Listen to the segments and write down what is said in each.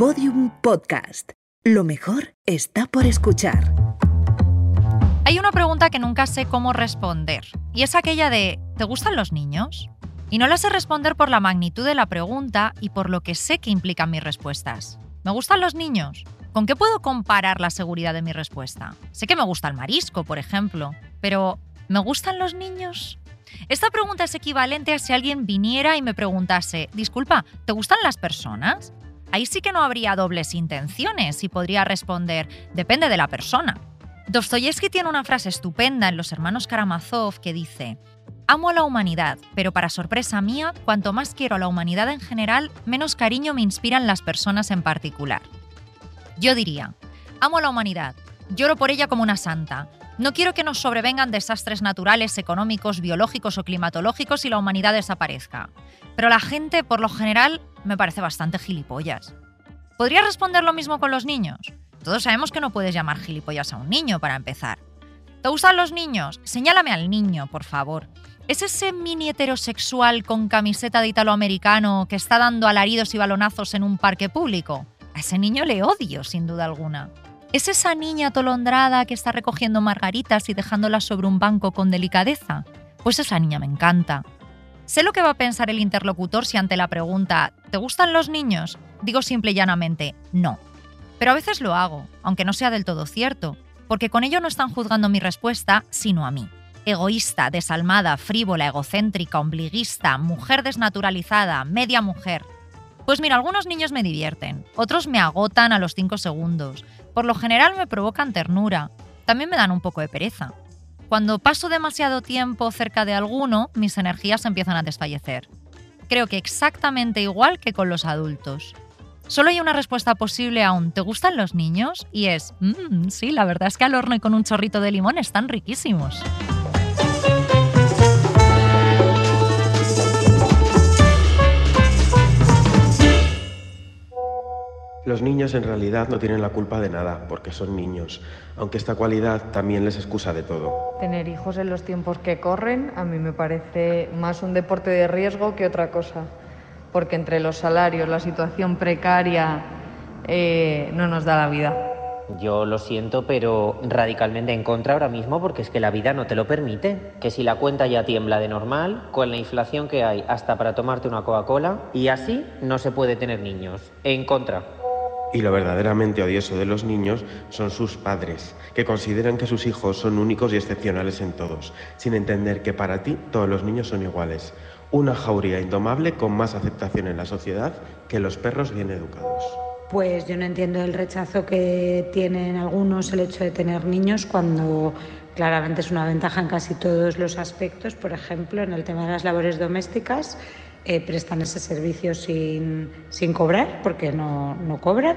Podium Podcast. Lo mejor está por escuchar. Hay una pregunta que nunca sé cómo responder, y es aquella de ¿te gustan los niños? Y no la sé responder por la magnitud de la pregunta y por lo que sé que implican mis respuestas. ¿Me gustan los niños? ¿Con qué puedo comparar la seguridad de mi respuesta? Sé que me gusta el marisco, por ejemplo, pero ¿me gustan los niños? Esta pregunta es equivalente a si alguien viniera y me preguntase, disculpa, ¿te gustan las personas? Ahí sí que no habría dobles intenciones y podría responder, depende de la persona. Dostoyevsky tiene una frase estupenda en Los Hermanos Karamazov que dice, Amo a la humanidad, pero para sorpresa mía, cuanto más quiero a la humanidad en general, menos cariño me inspiran las personas en particular. Yo diría, amo a la humanidad, lloro por ella como una santa, no quiero que nos sobrevengan desastres naturales, económicos, biológicos o climatológicos y la humanidad desaparezca. Pero la gente, por lo general, me parece bastante gilipollas. ¿Podría responder lo mismo con los niños? Todos sabemos que no puedes llamar gilipollas a un niño, para empezar. ¿Te gustan los niños? Señálame al niño, por favor. ¿Es ese mini heterosexual con camiseta de italoamericano que está dando alaridos y balonazos en un parque público? A ese niño le odio, sin duda alguna. ¿Es esa niña atolondrada que está recogiendo margaritas y dejándolas sobre un banco con delicadeza? Pues esa niña me encanta. Sé lo que va a pensar el interlocutor si ante la pregunta ¿te gustan los niños? Digo simple y llanamente no. Pero a veces lo hago, aunque no sea del todo cierto, porque con ello no están juzgando mi respuesta, sino a mí. Egoísta, desalmada, frívola, egocéntrica, ombliguista, mujer desnaturalizada, media mujer. Pues mira, algunos niños me divierten, otros me agotan a los 5 segundos. Por lo general me provocan ternura, también me dan un poco de pereza. Cuando paso demasiado tiempo cerca de alguno, mis energías empiezan a desfallecer. Creo que exactamente igual que con los adultos. Solo hay una respuesta posible aún. ¿Te gustan los niños? Y es, mmm, sí, la verdad es que al horno y con un chorrito de limón están riquísimos. Los niños en realidad no tienen la culpa de nada, porque son niños, aunque esta cualidad también les excusa de todo. Tener hijos en los tiempos que corren a mí me parece más un deporte de riesgo que otra cosa, porque entre los salarios, la situación precaria, eh, no nos da la vida. Yo lo siento, pero radicalmente en contra ahora mismo porque es que la vida no te lo permite. Que si la cuenta ya tiembla de normal, con la inflación que hay hasta para tomarte una Coca-Cola, y así no se puede tener niños. En contra. Y lo verdaderamente odioso de los niños son sus padres, que consideran que sus hijos son únicos y excepcionales en todos, sin entender que para ti todos los niños son iguales. Una jauría indomable con más aceptación en la sociedad que los perros bien educados. Pues yo no entiendo el rechazo que tienen algunos el hecho de tener niños cuando claramente es una ventaja en casi todos los aspectos, por ejemplo, en el tema de las labores domésticas eh, prestan ese servicio sin, sin cobrar, porque no, no cobran.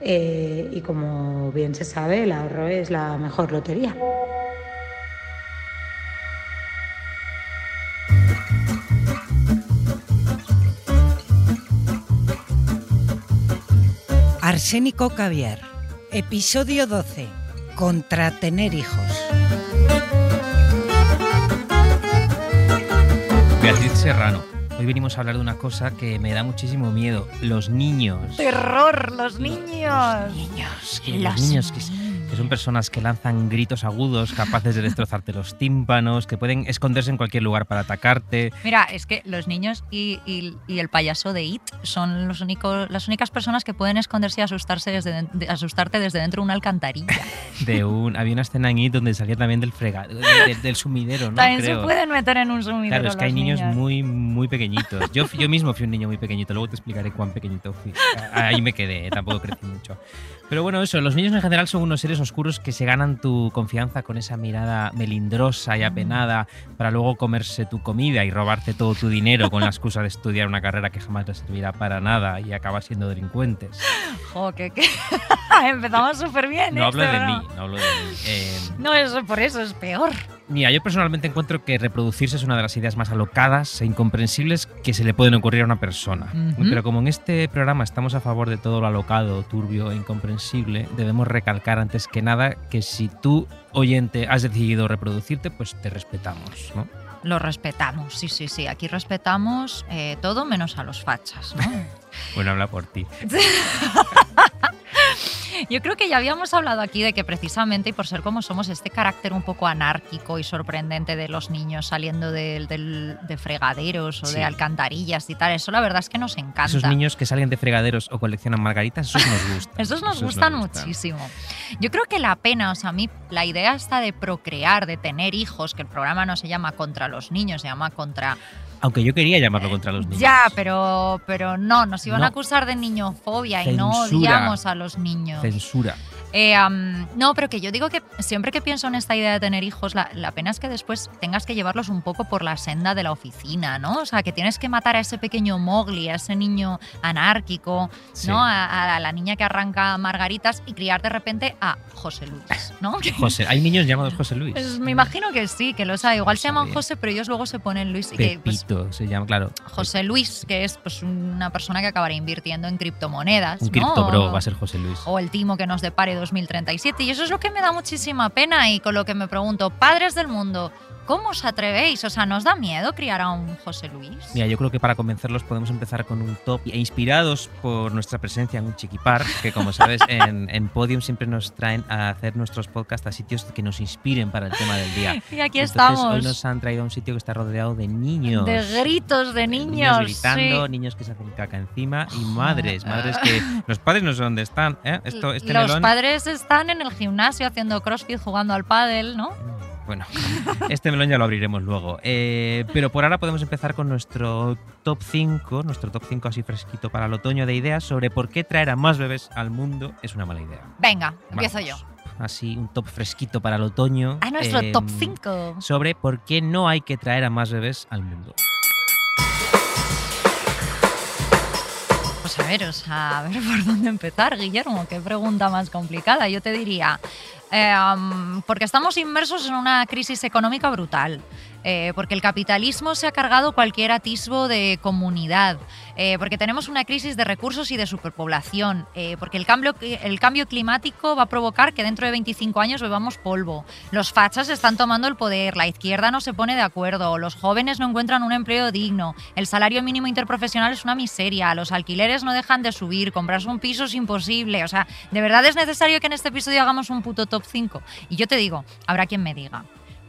Eh, y como bien se sabe, el ahorro es la mejor lotería. Arsénico Caviar, episodio 12. Contra tener hijos. Beatriz Serrano. Hoy venimos a hablar de una cosa que me da muchísimo miedo, los niños. ¡Terror, los niños! Los niños, que los niños que, que son personas que lanzan gritos agudos, capaces de destrozarte los tímpanos, que pueden esconderse en cualquier lugar para atacarte. Mira, es que los niños y, y- y el payaso de It son los únicos, las únicas personas que pueden esconderse y asustarse desde, de- asustarte desde dentro de una alcantarilla. De un, había una escena en It donde salía también del fregado, de- de- del sumidero, ¿no? También Creo. se pueden meter en un sumidero Claro, es que hay los niños muy, muy pequeñitos. Yo, yo mismo fui un niño muy pequeñito, luego te explicaré cuán pequeñito fui. Ahí me quedé, tampoco crecí mucho. Pero bueno, eso, los niños en general son unos seres oscuros que se ganan tu confianza con esa mirada melindrosa y apenada para luego comerse tu comida y robarte todo tu dinero con la excusa de estudiar una carrera que jamás les servirá para nada y acabar siendo delincuentes. Jo, que, que- Empezamos súper bien. No hablo esto, de ¿no? mí, no hablo de mí. Eh, No, eso por eso es peor. Mira, yo personalmente encuentro que reproducirse es una de las ideas más alocadas e incomprensibles que se le pueden ocurrir a una persona. Pero como en este programa estamos a favor de todo lo alocado, turbio e incomprensible, debemos recalcar antes que nada que si tú, oyente, has decidido reproducirte, pues te respetamos, ¿no? Lo respetamos, sí, sí, sí. Aquí respetamos eh, todo menos a los fachas, ¿no? Bueno, habla por ti. Yo creo que ya habíamos hablado aquí de que precisamente, y por ser como somos, este carácter un poco anárquico y sorprendente de los niños saliendo del- del- de fregaderos o Sí. de alcantarillas y tal, eso la verdad es que nos encanta. Esos niños que salen de fregaderos o coleccionan margaritas, esos nos gustan. Esos nos Esos gustan muchísimo. Yo creo que la pena, o sea, a mí la idea está de procrear, de tener hijos, que el programa no se llama contra los niños, se llama contra... Aunque yo quería llamarlo contra los niños. Ya, pero, pero no, nos iban No. a acusar de niñofobia y no Censura. odiamos a los niños. Censura. Eh, no, pero que yo digo que siempre que pienso en esta idea de tener hijos, la, la pena es que después tengas que llevarlos un poco por la senda de la oficina, ¿no? O sea, que tienes que matar a ese pequeño Mowgli, a ese niño anárquico, Sí. ¿no? A, a la niña que arranca margaritas y criar de repente a José Luis, ¿no? José, hay niños llamados José Luis. pues me imagino que sí, que lo sabe. Igual se llaman. José, pero ellos luego se ponen Luis. Y que, pues, Pepito se llama, claro. José Luis, que es pues una persona que acabará invirtiendo en criptomonedas. Un ¿no? cripto bro O- va a ser José Luis. o el timo que nos depare 2037. Y eso es lo que me da muchísima pena y con lo que me pregunto, padres del mundo, ¿cómo os atrevéis? O sea, ¿nos da miedo criar a un José Luis? Mira, yo creo que para convencerlos podemos empezar con un top e inspirados por nuestra presencia en un chiquipar, que como sabes en, en Podium siempre nos traen a hacer nuestros podcasts a sitios que nos inspiren para el tema del día. Y aquí Entonces, estamos. Hoy nos han traído a un sitio que está rodeado de niños. De gritos de niños. gritando, sí. niños que se hacen caca encima y madres, madres que los padres no sé dónde están. ¿eh? Esto, este Los melón, padres están en el gimnasio haciendo crossfit, jugando al pádel, ¿no? Bueno, este melón ya lo abriremos luego. Eh, pero por ahora podemos empezar con nuestro top 5, nuestro top 5 así fresquito para el otoño de ideas sobre por qué traer a más bebés al mundo es una mala idea. Venga, empiezo yo. Así un top fresquito para el otoño. A nuestro eh, top 5. Sobre por qué no hay que traer a más bebés al mundo. Pues a ver, o sea, a ver por dónde empezar, Guillermo, qué pregunta más complicada. Yo te diría, eh, porque estamos inmersos en una crisis económica brutal, eh, porque el capitalismo se ha cargado cualquier atisbo de comunidad, eh, porque tenemos una crisis de recursos y de superpoblación, eh, porque el cambio, el cambio climático va a provocar que dentro de 25 años bebamos polvo, los fachas están tomando el poder, la izquierda no se pone de acuerdo, los jóvenes no encuentran un empleo digno, el salario mínimo interprofesional es una miseria, los alquileres no dejan de subir, comprarse un piso es imposible, o sea, de verdad es necesario que en este episodio hagamos un puto top 5. Y yo te digo, habrá quien me diga,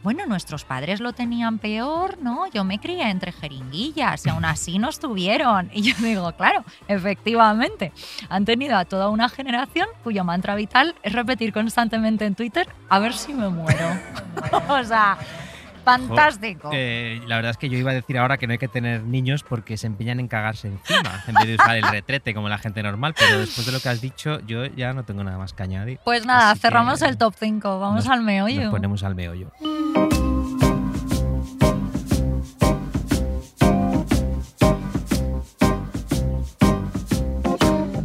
bueno, nuestros padres lo tenían peor, ¿no? Yo me crié entre jeringuillas y aún así no estuvieron. Y yo digo, claro, efectivamente, han tenido a toda una generación cuyo mantra vital es repetir constantemente en Twitter, a ver si me muero. o sea, fantástico. Eh, la verdad es que yo iba a decir ahora que no hay que tener niños porque se empeñan en cagarse encima en vez de usar el retrete como la gente normal, pero después de lo que has dicho, yo ya no tengo nada más que añadir. Pues nada, Así que cerramos el top 5, vamos nos- al meollo. Nos ponemos al meollo.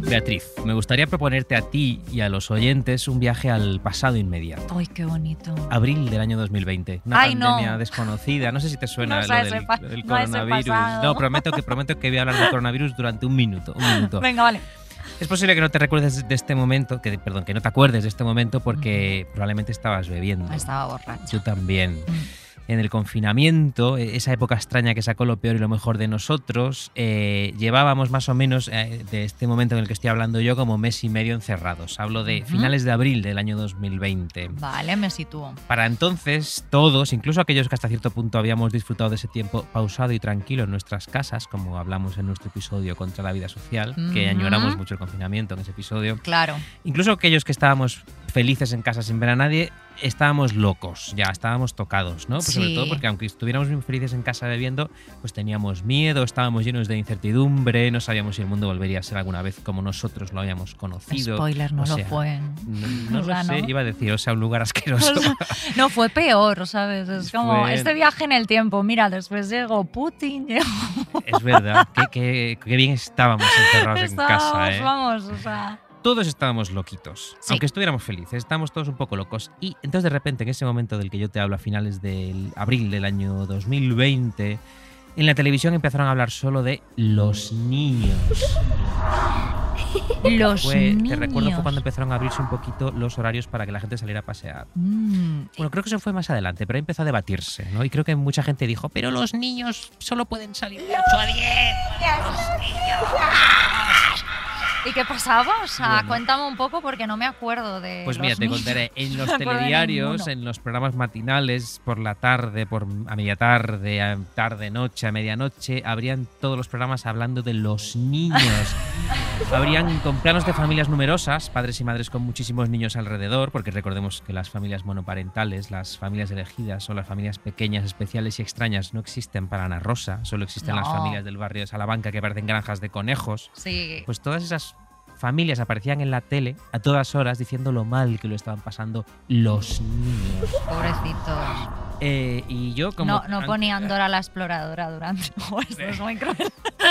Beatriz, me gustaría proponerte a ti y a los oyentes un viaje al pasado inmediato. Ay, qué bonito. Abril del año 2020. Una Ay, no. pandemia desconocida. No sé si te suena No lo del, lo del no coronavirus. No, prometo que prometo que voy a hablar del coronavirus durante un minuto. Un minuto. Venga, vale. Es posible que no te recuerdes de este momento, que perdón, que no te acuerdes de este momento porque probablemente estabas bebiendo. Estaba borracho. Yo también. Mm. En el confinamiento, eh, esa época extraña que sacó lo peor y lo mejor de nosotros, eh, llevábamos más o menos eh, de este momento en el que estoy hablando yo como mes y medio encerrados. Hablo de finales de abril del año 2020. Vale, me sitúo. Para entonces, todos, incluso aquellos que hasta cierto punto habíamos disfrutado de ese tiempo pausado y tranquilo en nuestras casas, como hablamos en nuestro episodio contra la vida social, que añoramos mucho el confinamiento en ese episodio, Claro. incluso aquellos que estábamos felices en casa sin ver a nadie, estábamos locos, ya estábamos tocados, ¿no? Pues sobre todo porque aunque estuviéramos bien felices en casa bebiendo, pues teníamos miedo, estábamos llenos de incertidumbre, no sabíamos si el mundo volvería a ser alguna vez como nosotros lo habíamos conocido. Spoiler, no O lo fue. No, no O sea, lo sé, ¿no? iba a decir, o sea, un lugar asqueroso. O sea, no, fue peor, ¿sabes? Es como Fue- este viaje en el tiempo. Mira, después llegó Putin, llegó. Es verdad, qué, qué- qué bien estábamos encerrados en casa. ¿eh? vamos, o sea. Todos estábamos loquitos, Sí. aunque estuviéramos felices, estábamos todos un poco locos. Y entonces de repente, en ese momento del que yo te hablo, a finales del abril del año 2020, en la televisión empezaron a hablar solo de los niños. Los Fue, niños. te recuerdo fue cuando empezaron a abrirse un poquito los horarios para que la gente saliera a pasear. Mm, Bueno, creo que eso fue más adelante, pero ahí empezó a debatirse, ¿no? Y creo que mucha gente dijo, pero los niños solo pueden salir de 8 a 10. Los niños. ¿Y qué pasaba? O sea, Bueno. cuéntame un poco porque no me acuerdo de. Pues los mira, te contaré. En los telediarios, en los programas matinales, por la tarde, por a media tarde, a tarde, noche, a medianoche, habrían todos los programas hablando de los niños. Habrían con planos de familias numerosas, padres y madres con muchísimos niños alrededor, porque recordemos que las familias monoparentales, las familias elegidas o las familias pequeñas, especiales y extrañas no existen para Ana Rosa, solo existen las familias del barrio de Salamanca que parecen granjas de conejos. Sí. Pues todas esas familias aparecían en la tele a todas horas diciendo lo mal que lo estaban pasando los niños. Pobrecitos. Eh, y yo como... No, no ponían Dora la exploradora durante. Esto es muy cruel.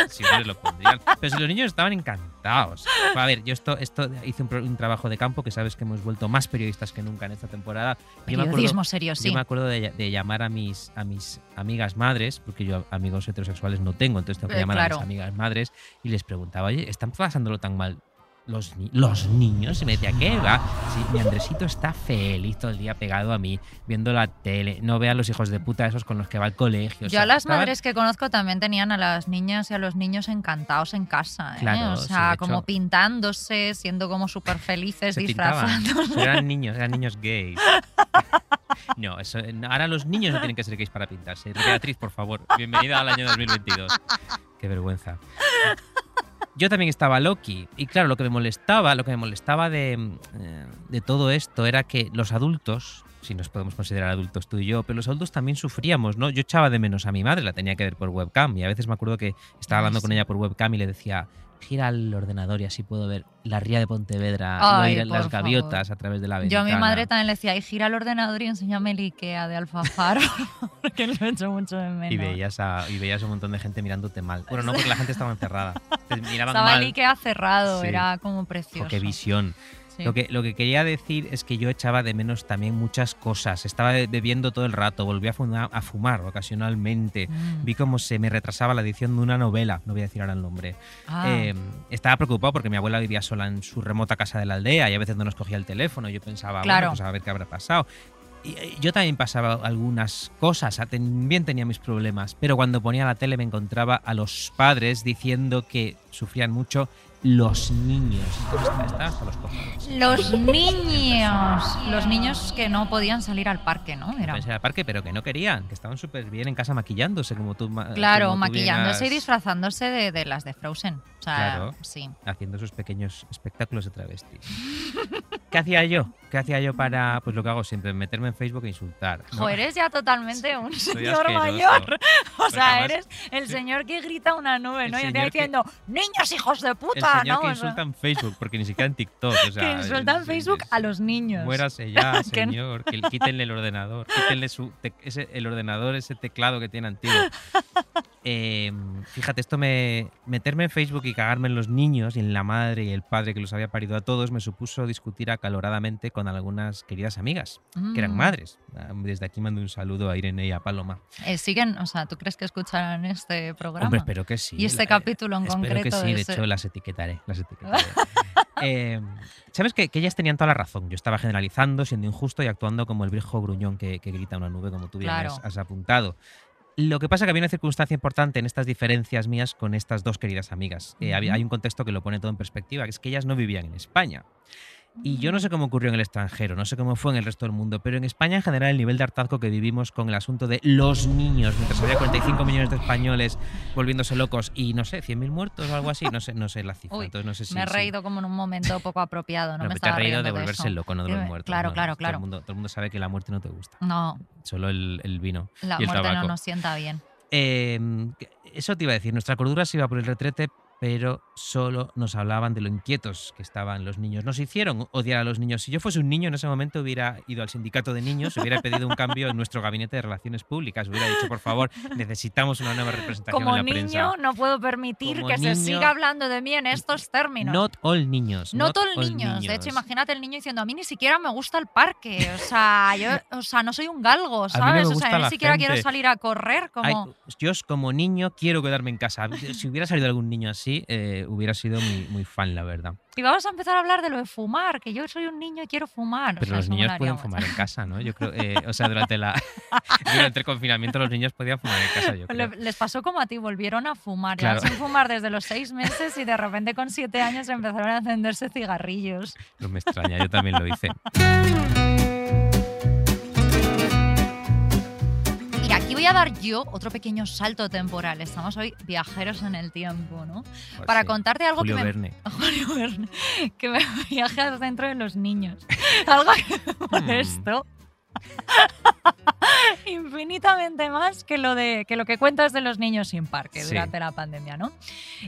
Sí, lo pondrían. Pero si los niños estaban encantados. A ver, yo esto, esto hice un, un trabajo de campo que sabes que hemos vuelto más periodistas que nunca en esta temporada. Yo me acuerdo- Periodismo serio, Yo sí. me acuerdo de, de llamar a mis, a mis amigas madres, porque yo amigos heterosexuales no tengo, entonces tengo que Eh, llamar a claro. mis amigas madres y les preguntaba, oye, ¿están pasándolo tan mal los, ni- los niños? Y me decía, ¿qué va? Sí, mi Andresito está feliz todo el día pegado a mí, viendo la tele, no ve a los hijos de puta esos con los que va al colegio. o Yo sea, a las estaban- madres que conozco también tenían a las niñas y a los niños encantados en casa. ¿eh? Claro, o sea, como hecho- pintándose, siendo como súper felices, se disfrazándose. Eran niños, eran niños gays. No, eso, ahora los niños no tienen que ser gays para pintarse. Beatriz, por favor, bienvenida al año 2022. Qué vergüenza. Yo también estaba Loki. Y claro, lo que me molestaba, lo que me molestaba de, eh, de todo esto era que los adultos, si nos podemos considerar adultos tú y yo, pero los adultos también sufríamos, ¿no? Yo echaba de menos a mi madre, la tenía que ver por webcam. Y a veces me acuerdo que estaba hablando con ella por webcam y le decía, gira el ordenador y así puedo ver la ría de Pontevedra, Ay, oír las gaviotas a través de la Yo ventana. a mi madre también le decía, y gira el ordenador y enséñame el Ikea de Alfafar, porque lo he hecho mucho de menos. Y veías, a, y veías un montón de gente mirándote mal. Bueno, no porque la gente estaba encerrada. Te miraban Estaba mal. el Ikea cerrado, Sí. era como precioso. Qué visión. Sí. Lo, que, lo que quería decir es que yo echaba de menos también muchas cosas. Estaba be- bebiendo todo el rato, volví a fumar, a fumar ocasionalmente. Mm. Vi cómo se me retrasaba la edición de una novela, no voy a decir ahora el nombre. Ah. Eh, estaba preocupado porque mi abuela vivía sola en su remota casa de la aldea y a veces no nos cogía el teléfono. Yo pensaba, Claro. bueno, pues a ver qué habrá pasado. Eh, yo también pasaba algunas cosas, también tenía mis problemas, pero cuando ponía la tele me encontraba a los padres diciendo que sufrían mucho los niños. Entonces, está- estaba hasta los cojones. Los niños. Los niños que no podían salir al parque, ¿no? Era. Pensé al parque, pero que no querían, que estaban súper bien en casa maquillándose, como tú. Claro, como tú maquillándose y disfrazándose de, de las de Frozen. O sea, Claro. sí. haciendo sus pequeños espectáculos de travestis. ¿Qué hacía yo? ¿Qué hacía yo para, pues lo que hago siempre, meterme en Facebook e insultar? ¿no? Jo, eres ya totalmente un señor mayor. O sea, además- eres el señor que grita una nube, El ¿no? Y está que- diciendo, niños hijos de El puta, señor ¿no? que insulta en Facebook, porque ni siquiera en TikTok. O sea, que insulta en Facebook es- a los niños. Muérase ya, señor. Que, quítenle el ordenador. Quítenle su te- ese, el ordenador, ese teclado que tiene antiguo. Eh, fíjate, esto me. Meterme en Facebook y cagarme en los niños y en la madre y el padre que los había parido a todos me supuso discutir acaloradamente con algunas queridas amigas, que eran Mm. madres. Ah, Desde aquí mando un saludo a Irene y a Paloma. Eh, siguen, o sea, ¿tú crees que escucharán este programa? Hombre, espero que sí. Y este La- capítulo en espero concreto. que sí, de ese- hecho las etiquetaré. Las etiquetaré. Eh, Sabes que, que ellas tenían toda la razón. Yo estaba generalizando, siendo injusto y actuando como el viejo gruñón que, que grita una nube, como tú bien Claro. has, has apuntado. Lo que pasa es que había una circunstancia importante en estas diferencias mías con estas dos queridas amigas. Eh, hay un contexto que lo pone todo en perspectiva, que es que ellas no vivían en España. Y yo no sé cómo ocurrió en el extranjero, no sé cómo fue en el resto del mundo, pero en España en general el nivel de hartazgo que vivimos con el asunto de los niños, mientras había 45 millones de españoles volviéndose locos y no sé, 100.000 muertos o algo así, no sé, no sé la cifra. Uy, entonces no sé si me he reído como en un momento poco apropiado, no, no, me pero te has estaba reído de volverse loco, no de los muertos. claro, no, claro, Todo claro. el, mundo, todo el mundo sabe que la muerte no te gusta, No, solo el, el vino la y el muerte no nos sienta bien. Eh, que- eso te iba a decir, nuestra cordura se iba por el retrete, pero solo nos hablaban de lo inquietos que estaban los niños. Nos hicieron odiar a los niños. Si yo fuese un niño en ese momento hubiera ido al sindicato de niños, hubiera pedido un cambio en nuestro gabinete de relaciones públicas, hubiera dicho, por favor, necesitamos una nueva representación Como en la niño, prensa. no puedo permitir Como que se siga hablando de mí en estos términos. Not all niños. No not todo el all niños. De hecho, imagínate el niño diciendo, a mí ni siquiera me gusta el parque. O sea, yo o sea, no soy un galgo, no ¿sabes? o sea, ni siquiera quiero salir a correr. Ay, Como... yo como niño quiero quedarme en casa. Si hubiera salido algún niño así, eh, hubiera sido muy, muy fan, la verdad. Y vamos a empezar a hablar de lo de fumar, que yo soy un niño y quiero fumar. O Pero sea, los niños pueden fumar en casa, ¿no? Yo creo, eh, o sea, durante, la, durante el confinamiento los niños podían fumar en casa, yo creo. Les pasó como a ti, volvieron a fumar. Claro. Llevan sin fumar desde los seis meses y de repente con siete años empezaron a encenderse cigarrillos. No me extraña, yo también lo hice. voy a dar yo otro pequeño salto temporal. Estamos hoy viajeros en el tiempo, ¿no? Pues Para sí. contarte algo Julio que me, Verne. Julio Verne, que me viaje al centro de los niños. Algo que me Hmm. molestó infinitamente más que lo, de, que lo que cuentas de los niños sin parque Sí. durante la pandemia, ¿no?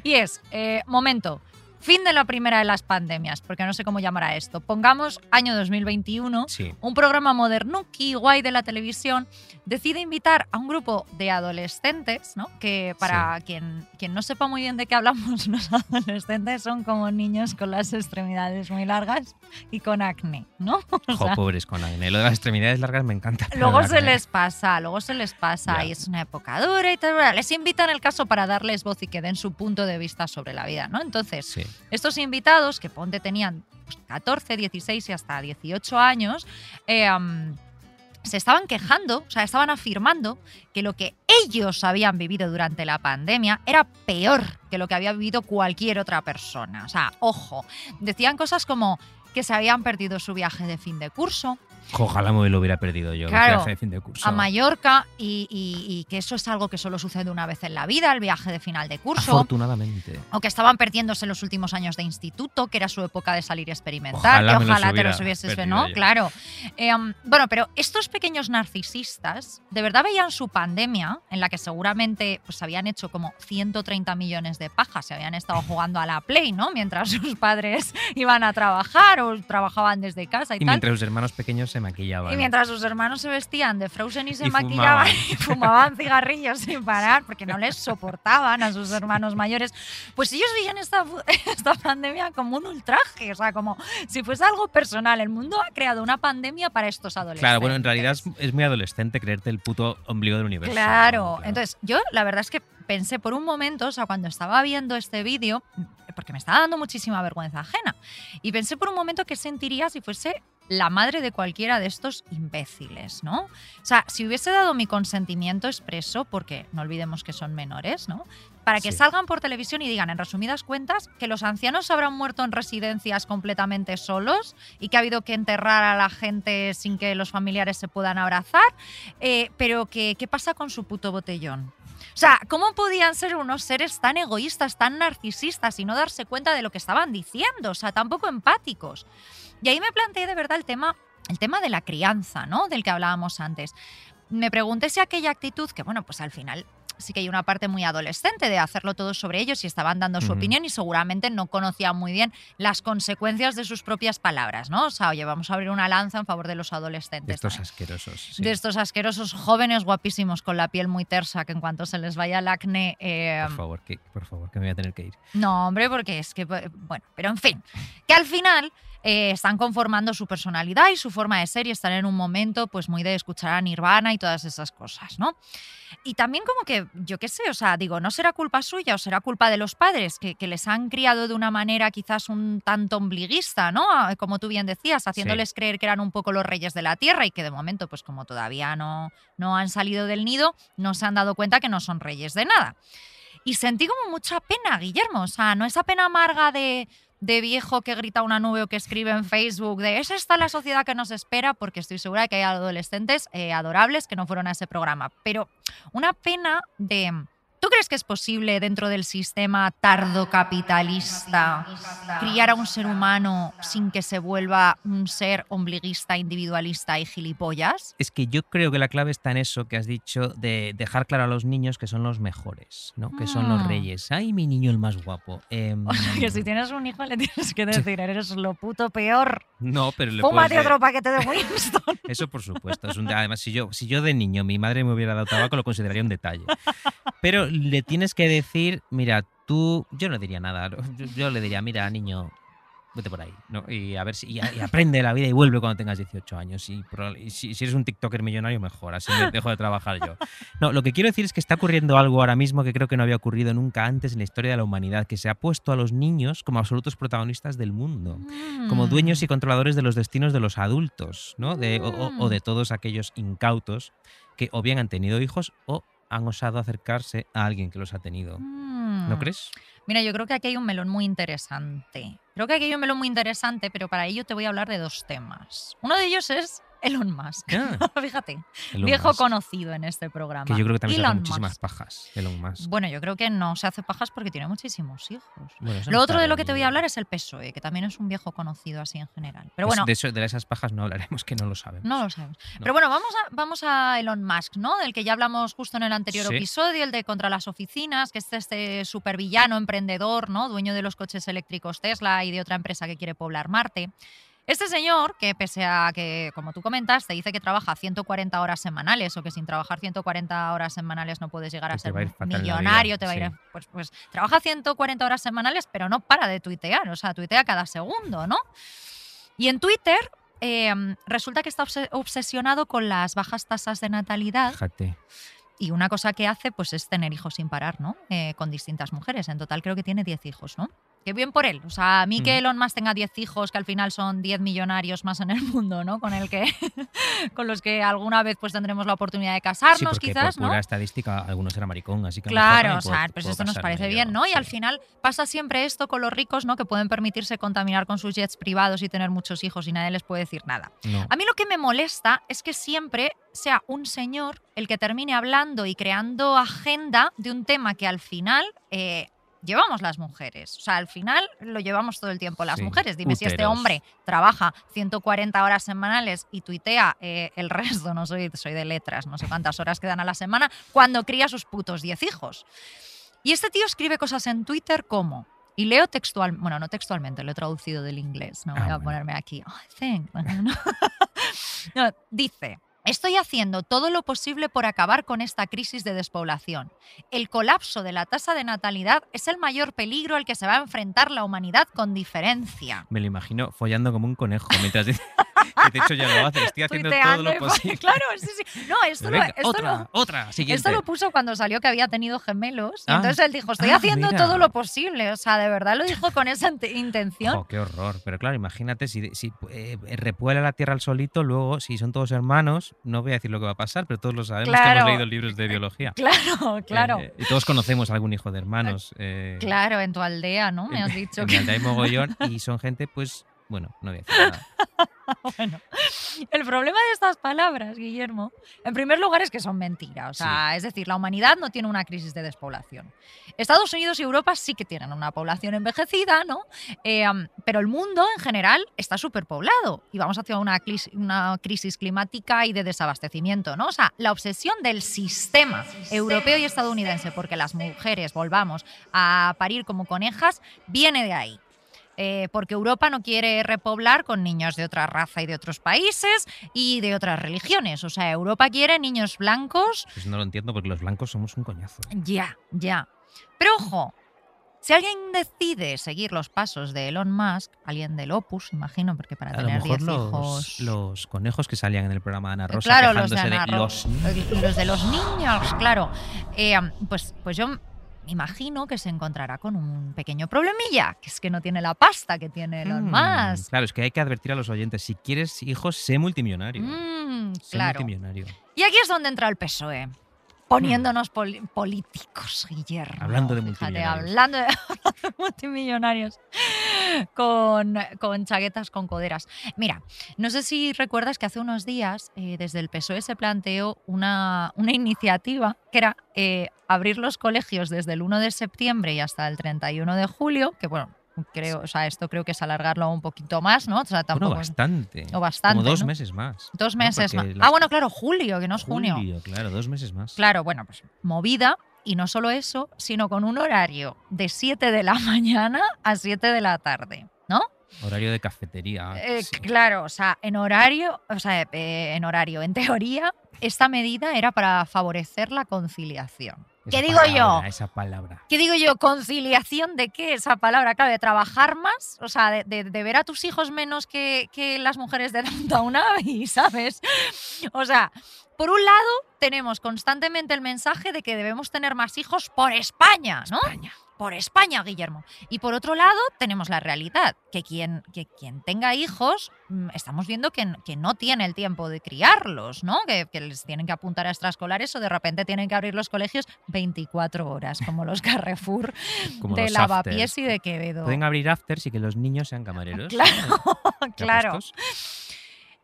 Y es, eh, momento, fin de la primera de las pandemias, porque no sé cómo llamar a esto. Pongamos año 2021 Sí. un programa modernuki guay de la televisión decide invitar a un grupo de adolescentes, ¿no? Que para quien, quien no sepa muy bien de qué hablamos, los adolescentes son como niños con las extremidades muy largas y con acné, ¿no? O Jo, pobres con acné. Lo de las extremidades largas me encanta. Luego se acné- les pasa, luego se les pasa y es una época dura y tal. Les invitan el caso para darles voz y que den su punto de vista sobre la vida, ¿no? Entonces, Sí. Estos invitados, que ponte tenían pues, 14, 16 y hasta 18 años, eh, se estaban quejando, o sea, estaban afirmando que lo que ellos habían vivido durante la pandemia era peor que lo que había vivido cualquier otra persona. O sea, ojo, decían cosas como que se habían perdido su viaje de fin de curso, Ojalá me lo hubiera perdido yo. Claro, viaje de fin de curso. a Mallorca y, y- y que eso es algo que solo sucede una vez en la vida, el viaje de final de curso. Afortunadamente. O que estaban perdiéndose los últimos años de instituto, que era su época de salir y experimentar, Ojalá que los ojalá te los hubieses ¿no? yo. Claro. Eh, um, bueno, pero estos pequeños narcisistas de verdad veían su pandemia, en la que seguramente pues, habían hecho como 130 millones de pajas, se habían estado jugando a la Play, ¿no? Mientras sus padres iban a trabajar o trabajaban desde casa y, Y tal. mientras sus hermanos pequeños se maquillaban. Y mientras sus hermanos se vestían de Frozen y se Y maquillaban fumaban. y fumaban cigarrillos sin parar porque no les soportaban a sus hermanos mayores, pues ellos veían esta, esta pandemia como un ultraje, o sea, como si fuese algo personal. El mundo ha creado una pandemia para estos adolescentes. Claro, bueno, en realidad es, es muy adolescente creerte el puto ombligo del universo. Claro. ¿no? Entonces, yo la verdad es que pensé por un momento, o sea, cuando estaba viendo este vídeo, porque me estaba dando muchísima vergüenza ajena, y pensé por un momento qué sentiría si fuese la madre de cualquiera de estos imbéciles, ¿no? O sea, si hubiese dado mi consentimiento expreso, porque no olvidemos que son menores, ¿no? Para que Sí. salgan por televisión y digan, en resumidas cuentas, que los ancianos habrán muerto en residencias completamente solos y que ha habido que enterrar a la gente sin que los familiares se puedan abrazar, eh, pero que, ¿qué pasa con su puto botellón? O sea, ¿cómo podían ser unos seres tan egoístas, tan narcisistas y no darse cuenta de lo que estaban diciendo? O sea, tan poco empáticos. Y ahí me planteé de verdad el tema, el tema de la crianza, ¿no? Del que hablábamos antes. Me pregunté si aquella actitud, que bueno, pues al final sí que hay una parte muy adolescente de hacerlo todo sobre ellos y estaban dando su Ujú. opinión y seguramente no conocían muy bien las consecuencias de sus propias palabras, ¿no? O sea, oye, vamos a abrir una lanza en favor de los adolescentes. De estos también asquerosos. sí. de estos asquerosos jóvenes guapísimos con la piel muy tersa que en cuanto se les vaya el acné... eh, Por favor, que, por favor, que me voy a tener que ir. no, hombre, porque es que, bueno, pero en fin, que al final eh, están conformando su personalidad y su forma de ser y están en un momento pues muy de escuchar a Nirvana y todas esas cosas, ¿no? Y también como que, yo qué sé, o sea, digo, no será culpa suya o será culpa de los padres que, que les han criado de una manera quizás un tanto ombliguista, ¿no? Ah, Como tú bien decías, haciéndoles creer que eran un poco los reyes de la tierra y que de momento, pues como todavía no, no han salido del nido, no se han dado cuenta que no son reyes de nada. Y sentí como mucha pena, Guillermo. O sea, no esa pena amarga de, de viejo que grita una nube o que escribe en Facebook de es esta la sociedad que nos espera, porque estoy segura de que hay adolescentes eh, adorables que no fueron a ese programa. Pero una pena de... ¿Tú crees que es posible dentro del sistema tardocapitalista criar a un ser humano sin que se vuelva un ser ombliguista, individualista y gilipollas? Es que yo creo que la clave está en eso que has dicho de dejar claro a los niños que son los mejores, ¿no? Que son los Mm. reyes. Ay, mi niño el más guapo. Em, O sea, que si tienes un hijo le tienes que decir, eres lo puto peor. No, pero le Fúmate otro paquete de Winston. Eso por supuesto. Es un, además, si yo, si yo de niño mi madre me hubiera dado tabaco, lo consideraría un detalle. Pero le tienes que decir, mira, tú, yo no diría nada. Yo, yo le diría, mira, niño, vete por ahí, ¿no? Y a ver si y, aprende la vida y vuelve cuando tengas 18 años. Y, y si, si eres un TikToker millonario, mejor, así me dejo de trabajar yo. No, lo que quiero decir es que está ocurriendo algo ahora mismo que creo que no había ocurrido nunca antes en la historia de la humanidad, que se ha puesto a los niños como absolutos protagonistas del mundo, como dueños y controladores de los destinos de los adultos, ¿no? De, o- o- o de todos aquellos incautos que o bien han tenido hijos o han osado acercarse a alguien que los ha tenido. ¿No Mm. crees? Mira, yo creo que aquí hay un melón muy interesante. Creo que aquí hay un melón muy interesante, pero para ello te voy a hablar de dos temas. Uno de ellos es Elon Musk. Ah, Fíjate, Elon viejo Musk, conocido en este programa. Que yo creo que también se hace Elon muchísimas Musk. pajas, Elon Musk. Bueno, yo creo que no se hace pajas porque tiene muchísimos hijos. Bueno, Lo no otro de lo que te voy a hablar es el PSOE, que también es un viejo conocido así en general. Pero Pues bueno, de, eso- de esas pajas no hablaremos, que no lo sabemos. no lo sabemos. No. Pero bueno, vamos a, vamos a Elon Musk, ¿no? Del que ya hablamos justo en el anterior Sí. episodio, el de contra las oficinas, que es este supervillano emprendedor, ¿no? Dueño de los coches eléctricos Tesla y de otra empresa que quiere poblar Marte. Este señor, que pese a que, como tú comentas, te dice que trabaja 140 horas semanales o que sin trabajar 140 horas semanales no puedes llegar a ser a millonario, te va a ir... sí. Pues, pues trabaja 140 horas semanales, pero no para de tuitear, o sea, tuitea cada segundo, ¿no? Y en Twitter eh, resulta que está obse- obsesionado con las bajas tasas de natalidad Fíjate. y una cosa que hace pues es tener hijos sin parar, ¿no? Eh, con distintas mujeres. En total creo que tiene 10 hijos, ¿no? Qué bien por él. O sea, a mí que Mm. Elon Musk tenga 10 hijos, que al final son 10 millonarios más en el mundo, ¿no? Con el que con los que alguna vez pues tendremos la oportunidad de casarnos, quizás, por ¿no? pura estadística algunos era maricón, así que Claro, o sea, puedo- pues puedo esto nos parece bien, ¿no? Y al final pasa siempre esto con los ricos, ¿no? Que pueden permitirse contaminar con sus jets privados y tener muchos hijos y nadie les puede decir nada. No. A mí lo que me molesta es que siempre sea un señor el que termine hablando y creando agenda de un tema que al final eh, llevamos las mujeres. O sea, al final lo llevamos todo el tiempo las Sí, mujeres. Dime si este hombre trabaja 140 horas semanales y tuitea eh, el resto, no soy, soy de letras, no sé cuántas horas quedan a la semana, cuando cría sus putos 10 hijos. Y este tío escribe cosas en Twitter como... Y leo textual, bueno, no textualmente, lo he traducido del inglés, no Ah, voy a bueno. ponerme aquí. "Oh, I think". No, dice, estoy haciendo todo lo posible por acabar con esta crisis de despoblación. El colapso de la tasa de natalidad es el mayor peligro al que se va a enfrentar la humanidad con diferencia. Me lo imagino follando como un conejo mientras que de hecho ya lo hace, estoy haciendo todo lo posible. Claro, sí, sí. No, esto, lo, esto otra, lo- otra, siguiente. esto lo puso cuando salió que había tenido gemelos. Ah. entonces él dijo, estoy Ah, haciendo mira. todo lo posible. O sea, de verdad lo dijo con esa int- intención. Qué horror. Pero claro, imagínate si, si eh, repuela la tierra al solito, luego, si son todos hermanos, no voy a decir lo que va a pasar, pero todos lo sabemos que Claro. hemos leído libros de biología. Claro, claro. Eh, y todos conocemos algún hijo de hermanos. eh, Claro, en tu aldea, ¿no? Me has dicho en que... mi aldea hay mogollón y son gente, pues, bueno, no voy a decir nada. Bueno, el problema de estas palabras, Guillermo, en primer lugar es que son mentiras. O sea, es decir, la humanidad no tiene una crisis de despoblación. Estados Unidos y Europa sí que tienen una población envejecida, ¿no? Eh, um, pero el mundo en general está superpoblado y vamos hacia una, clis- una crisis climática y de desabastecimiento, ¿no? O sea, la obsesión del sistema europeo y estadounidense porque las mujeres volvamos a parir como conejas viene de ahí. Eh, porque Europa no quiere repoblar con niños de otra raza y de otros países y de otras religiones. O sea, Europa quiere niños blancos. Pues no lo entiendo porque los blancos somos un coñazo. Ya, ya. Pero ojo, si alguien decide seguir los pasos de Elon Musk, alguien del Opus, imagino, porque para A tener mejor 10 los, hijos. los conejos que salían en el programa de Ana Rosa claro, los de, quejándose de, Ana Ro- los los de los niños, claro. Eh, pues, pues yo me imagino que se encontrará con un pequeño problemilla, que es que no tiene la pasta que tiene Elon Mm, Musk. Claro, es que hay que advertir a los oyentes, si quieres hijos, sé multimillonario. Mm, sé claro. multimillonario. Y aquí es donde entra el PSOE. Poniéndonos políticos, Guillermo. Hablando de Fíjate, multimillonarios. hablando de multimillonarios con, con chaquetas con coderas. Mira, no sé si recuerdas que hace unos días eh, desde el PSOE se planteó una, una iniciativa que era eh, abrir los colegios desde el 1 de septiembre y hasta el 31 de julio, que bueno, creo, o sea, esto creo que es alargarlo un poquito más, ¿no? O sea, tampoco Bueno, bastante. o bastante, Como dos ¿no? meses más. Dos ¿no? meses más. Ah, bueno, claro, julio, que no es junio. Julio, claro, dos meses más. Claro, bueno, pues movida. Y no solo eso, sino con un horario de 7 de la mañana a 7 de la tarde, ¿no? Horario de cafetería. Eh, sí. Claro, o sea, en horario, o sea, eh, en horario, en teoría, esta medida era para favorecer la conciliación. ¿Qué digo yo? Esa palabra. ¿Qué digo yo? ¿Conciliación de qué? Esa palabra, claro, de trabajar más, o sea, de, de- de ver a tus hijos menos que, que las mujeres de Downtown Abbey, ¿sabes? O sea, por un lado, tenemos constantemente el mensaje de que debemos tener más hijos por España, ¿no? España. Por España, Guillermo. Y por otro lado, tenemos la realidad, que quien, que quien tenga hijos, mm, estamos viendo que, que no tiene el tiempo de criarlos, ¿no? Que, que les tienen que apuntar a extraescolares o de repente tienen que abrir los colegios 24 horas, como los Carrefour Como de Lavapiés y de Quevedo. Pueden abrir afters y que los niños sean camareros. Claro, ¿Qué claro.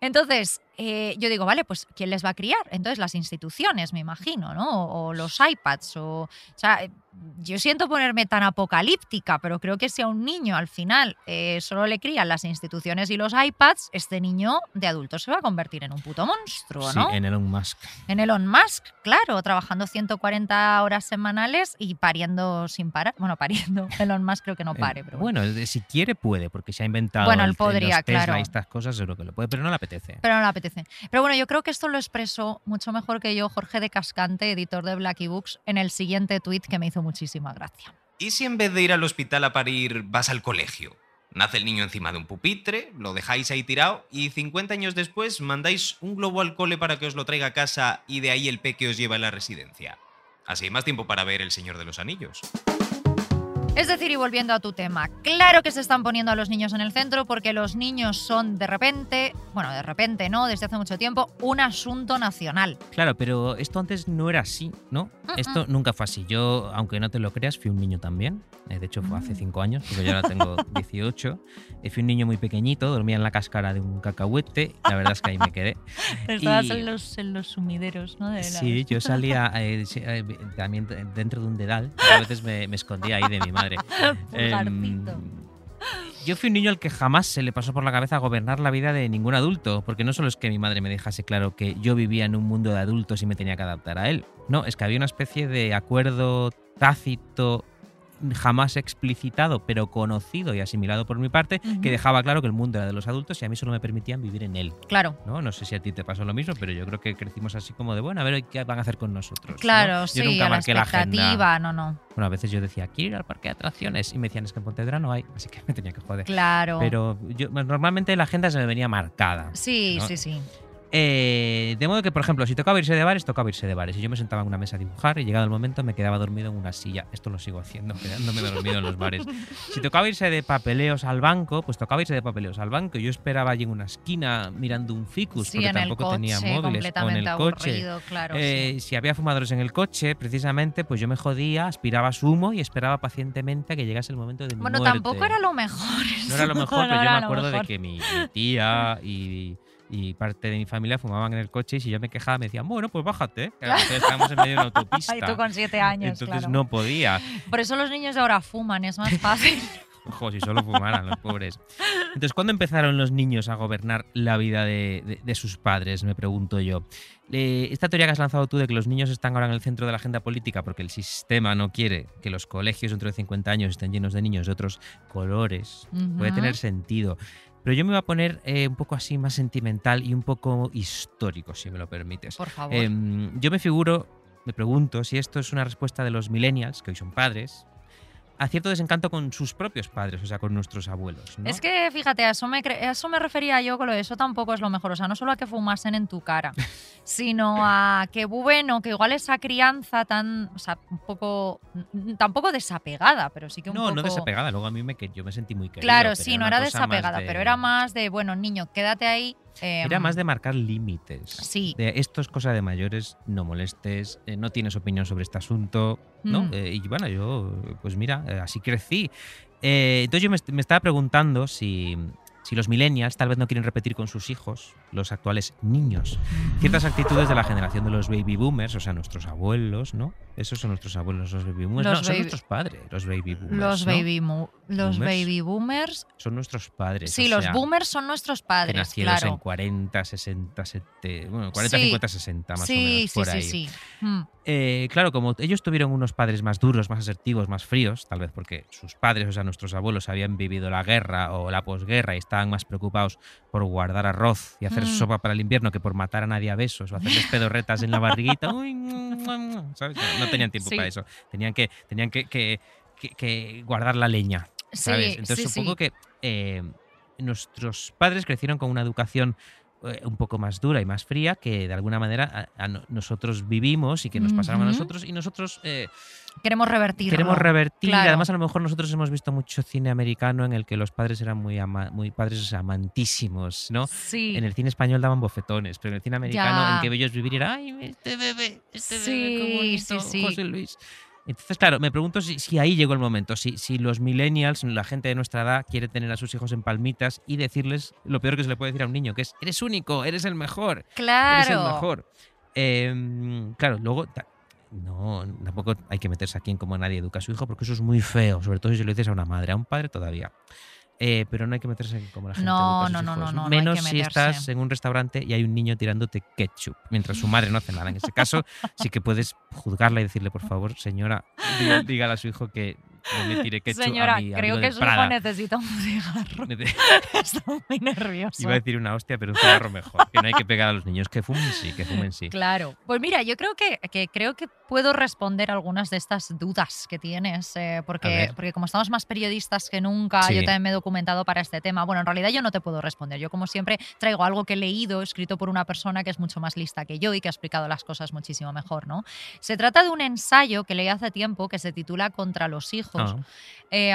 Entonces, eh, yo digo, vale, pues ¿quién les va a criar? Entonces, las instituciones, me imagino, ¿no? O, o los iPads, o. O sea, eh, yo siento ponerme tan apocalíptica, pero creo que si a un niño al final eh, solo le crían las instituciones y los iPads, este niño de adulto se va a convertir en un puto monstruo, Sí, ¿no? en Elon Musk. En Elon Musk, claro, trabajando 140 horas semanales y pariendo sin parar. Bueno, pariendo. Elon Musk creo que no Eh, pare, pero bueno, de- si quiere puede, porque se ha inventado Bueno, él el- podría, los Tesla claro. y estas cosas, seguro que lo puede, pero no le apetece. Pero no le apetece. Pero bueno, yo creo que esto lo expresó mucho mejor que yo Jorge de Cascante, editor de Blacky Books, en el siguiente tuit que me hizo muchísima gracia. ¿Y si en vez de ir al hospital a parir vas al colegio? Nace el niño encima de un pupitre, lo dejáis ahí tirado y 50 años después mandáis un globo al cole para que os lo traiga a casa y de ahí el peque os lleva a la residencia. Así hay más tiempo para ver El Señor de los Anillos. Es decir, y volviendo a tu tema, claro que se están poniendo a los niños en el centro porque los niños son de repente, bueno, de repente no, desde hace mucho tiempo, un asunto nacional. Claro, pero esto antes no era así, ¿no? Mm, Esto nunca fue así. Yo, aunque no te lo creas, fui un niño también. Eh, De hecho, fue Mm. hace cinco años, porque yo ahora tengo 18. Eh, Fui un niño muy pequeñito, dormía en la cáscara de un cacahuete. La verdad es que ahí me quedé. Estabas Y- en, los, en los sumideros, ¿no? De la- Sí, yo salía eh, eh, también de- dentro de un dedal. A veces me, me escondía ahí de mi madre. Pulgarcito. Em, yo fui un niño al que jamás se le pasó por la cabeza gobernar la vida de ningún adulto, porque no solo es que mi madre me dejase claro que yo vivía en un mundo de adultos y me tenía que adaptar a él. No, es que había una especie de acuerdo tácito jamás explicitado, pero conocido y asimilado por mi parte, que dejaba claro que el mundo era de los adultos y a mí solo me permitían vivir en él. Claro. ¿no? No sé si a ti te pasó lo mismo, pero yo creo que crecimos así como de, bueno, a ver qué van a hacer con nosotros. ¿no? Claro, Yo sí, nunca a la marqué la agenda. expectativa, no, no. Bueno, a veces yo decía, quiero ir al parque de atracciones. Y me decían, es que en Pontevedra no hay. Así que me tenía que joder. Claro. Pero yo, normalmente la agenda se me venía marcada. Sí, ¿no? sí, sí. Eh, de modo que, por ejemplo, si tocaba irse de bares, tocaba irse de bares. Y yo me sentaba en una mesa a dibujar y llegado el momento me quedaba dormido en una silla. Esto lo sigo haciendo, quedándome dormido en los bares. Si tocaba irse de papeleos al banco, pues tocaba irse de papeleos al banco. Yo esperaba allí en una esquina mirando un ficus Sí, porque tampoco coche, tenía móviles o en el coche. aburrido, claro. Eh, sí. Si había fumadores en el coche, precisamente, pues yo me jodía, aspiraba su humo y esperaba pacientemente a que llegase el momento de mi Bueno, muerte. tampoco era lo mejor. No era lo mejor, no pero yo me acuerdo de que mi, mi tía y, y parte de mi familia fumaban en el coche y si yo me quejaba me decían, bueno, pues bájate. Claro, estábamos en medio de una autopista. Ay, tú con siete años, Entonces claro. no podía. Por eso los niños ahora fuman, es más fácil. Ojo, si solo fumaran los pobres. Entonces, ¿cuándo empezaron los niños a gobernar la vida de, de- de sus padres? Me pregunto yo. Eh, esta teoría que has lanzado tú de que los niños están ahora en el centro de la agenda política porque el sistema no quiere que los colegios dentro de 50 años estén llenos de niños de otros colores, puede Ujú. tener sentido. Pero yo me voy a poner eh, un poco así más sentimental y un poco histórico, si me lo permites. Por favor. Em, yo me figuro, me pregunto si esto es una respuesta de los millennials, que hoy son padres, a cierto desencanto con sus propios padres, o sea, con nuestros abuelos. ¿no? Es que, fíjate, a eso, me a eso me refería yo con lo de eso tampoco es lo mejor. O sea, no solo a que fumasen en tu cara, sino a que, bueno, que igual esa crianza tan, o sea, un poco, tampoco desapegada, pero sí que un no, poco... no desapegada. Luego a mí me, que yo me sentí muy querido. Claro, sí, no era desapegada, de- pero era más de, bueno, niño, quédate ahí. Em, Era más de marcar límites. Sí. De esto es cosa de mayores, no molestes, eh, no tienes opinión sobre este asunto, ¿no? Mm. Eh, y bueno, yo, pues mira, eh, así crecí. Entonces yo me estaba preguntando si, si los millennials tal vez no quieren repetir con sus hijos, los actuales niños, ciertas actitudes de la generación de los baby boomers, o sea, nuestros abuelos, ¿no? Esos son nuestros abuelos, los baby boomers. Los no, son baby- nuestros padres, los baby boomers. Los, ¿no? baby, mo- los Boomers. baby boomers. Son nuestros padres. Sí, o los sea, boomers son nuestros que padres, nacieron claro. en 40, 60, 70, bueno, 40, Sí. 50, 60 más sí, o menos sí, por sí, ahí. sí. Mm. Eh, claro, como ellos tuvieron unos padres más duros, más asertivos, más fríos, tal vez porque sus padres, o sea, nuestros abuelos, habían vivido la guerra o la posguerra y estaban más preocupados por guardar arroz y hacer Mm. sopa para el invierno que por matar a nadie a besos o hacerles pedorretas en la barriguita. Uy, ¿sabes? No, no tenían tiempo Sí. para eso. Tenían que, tenían que, que- que- que guardar la leña. ¿sabes? Sí, Entonces sí, supongo que eh, nuestros padres crecieron con una educación eh, un poco más dura y más fría que de alguna manera a- a no- nosotros vivimos y que nos pasaron a nosotros y nosotros eh, Queremos revertirlo. queremos revertir. Claro. Además, a lo mejor nosotros hemos visto mucho cine americano en el que los padres eran muy, ama- muy padres amantísimos, ¿no? Sí. En el cine español daban bofetones, pero en el cine americano Ya. en que bellos vivir era ¡ay, este bebé! Este bebé, qué Sí, bonito, sí, sí. José Luis. Entonces, claro, me pregunto si, si ahí llegó el momento, si, si los millennials, la gente de nuestra edad, quiere tener a sus hijos en palmitas y decirles lo peor que se le puede decir a un niño, que es, eres único, eres el mejor, eres el Claro. mejor. Em, claro, luego no, tampoco hay que meterse aquí en cómo nadie educa a su hijo, porque eso es muy feo, sobre todo si se lo dices a una madre, a un padre todavía. Eh, pero no hay que meterse en cómo la gente No, no, no, no, no, no hay Menos que si estás en un restaurante y hay un niño tirándote ketchup, mientras su madre no hace nada. En ese caso, sí que puedes juzgarla y decirle, por favor, señora, dígale a su hijo que no me ketchup Señora, a mi creo que del su hijo Prada. necesita un cigarro. Está muy nervioso. Iba a decir una hostia, pero un cigarro mejor. Que no hay que pegar a los niños. Que fumen sí, que fumen sí. Claro. Pues mira, yo creo que, que creo que puedo responder algunas de estas dudas que tienes, eh, porque, porque como estamos más periodistas que nunca, Sí. yo también me he documentado para este tema. Bueno, en realidad yo no te puedo responder. Yo, como siempre, traigo algo que he leído, escrito por una persona que es mucho más lista que yo y que ha explicado las cosas muchísimo mejor, ¿no? Se trata de un ensayo que leí hace tiempo que se titula Contra los hijos. Ah, eh,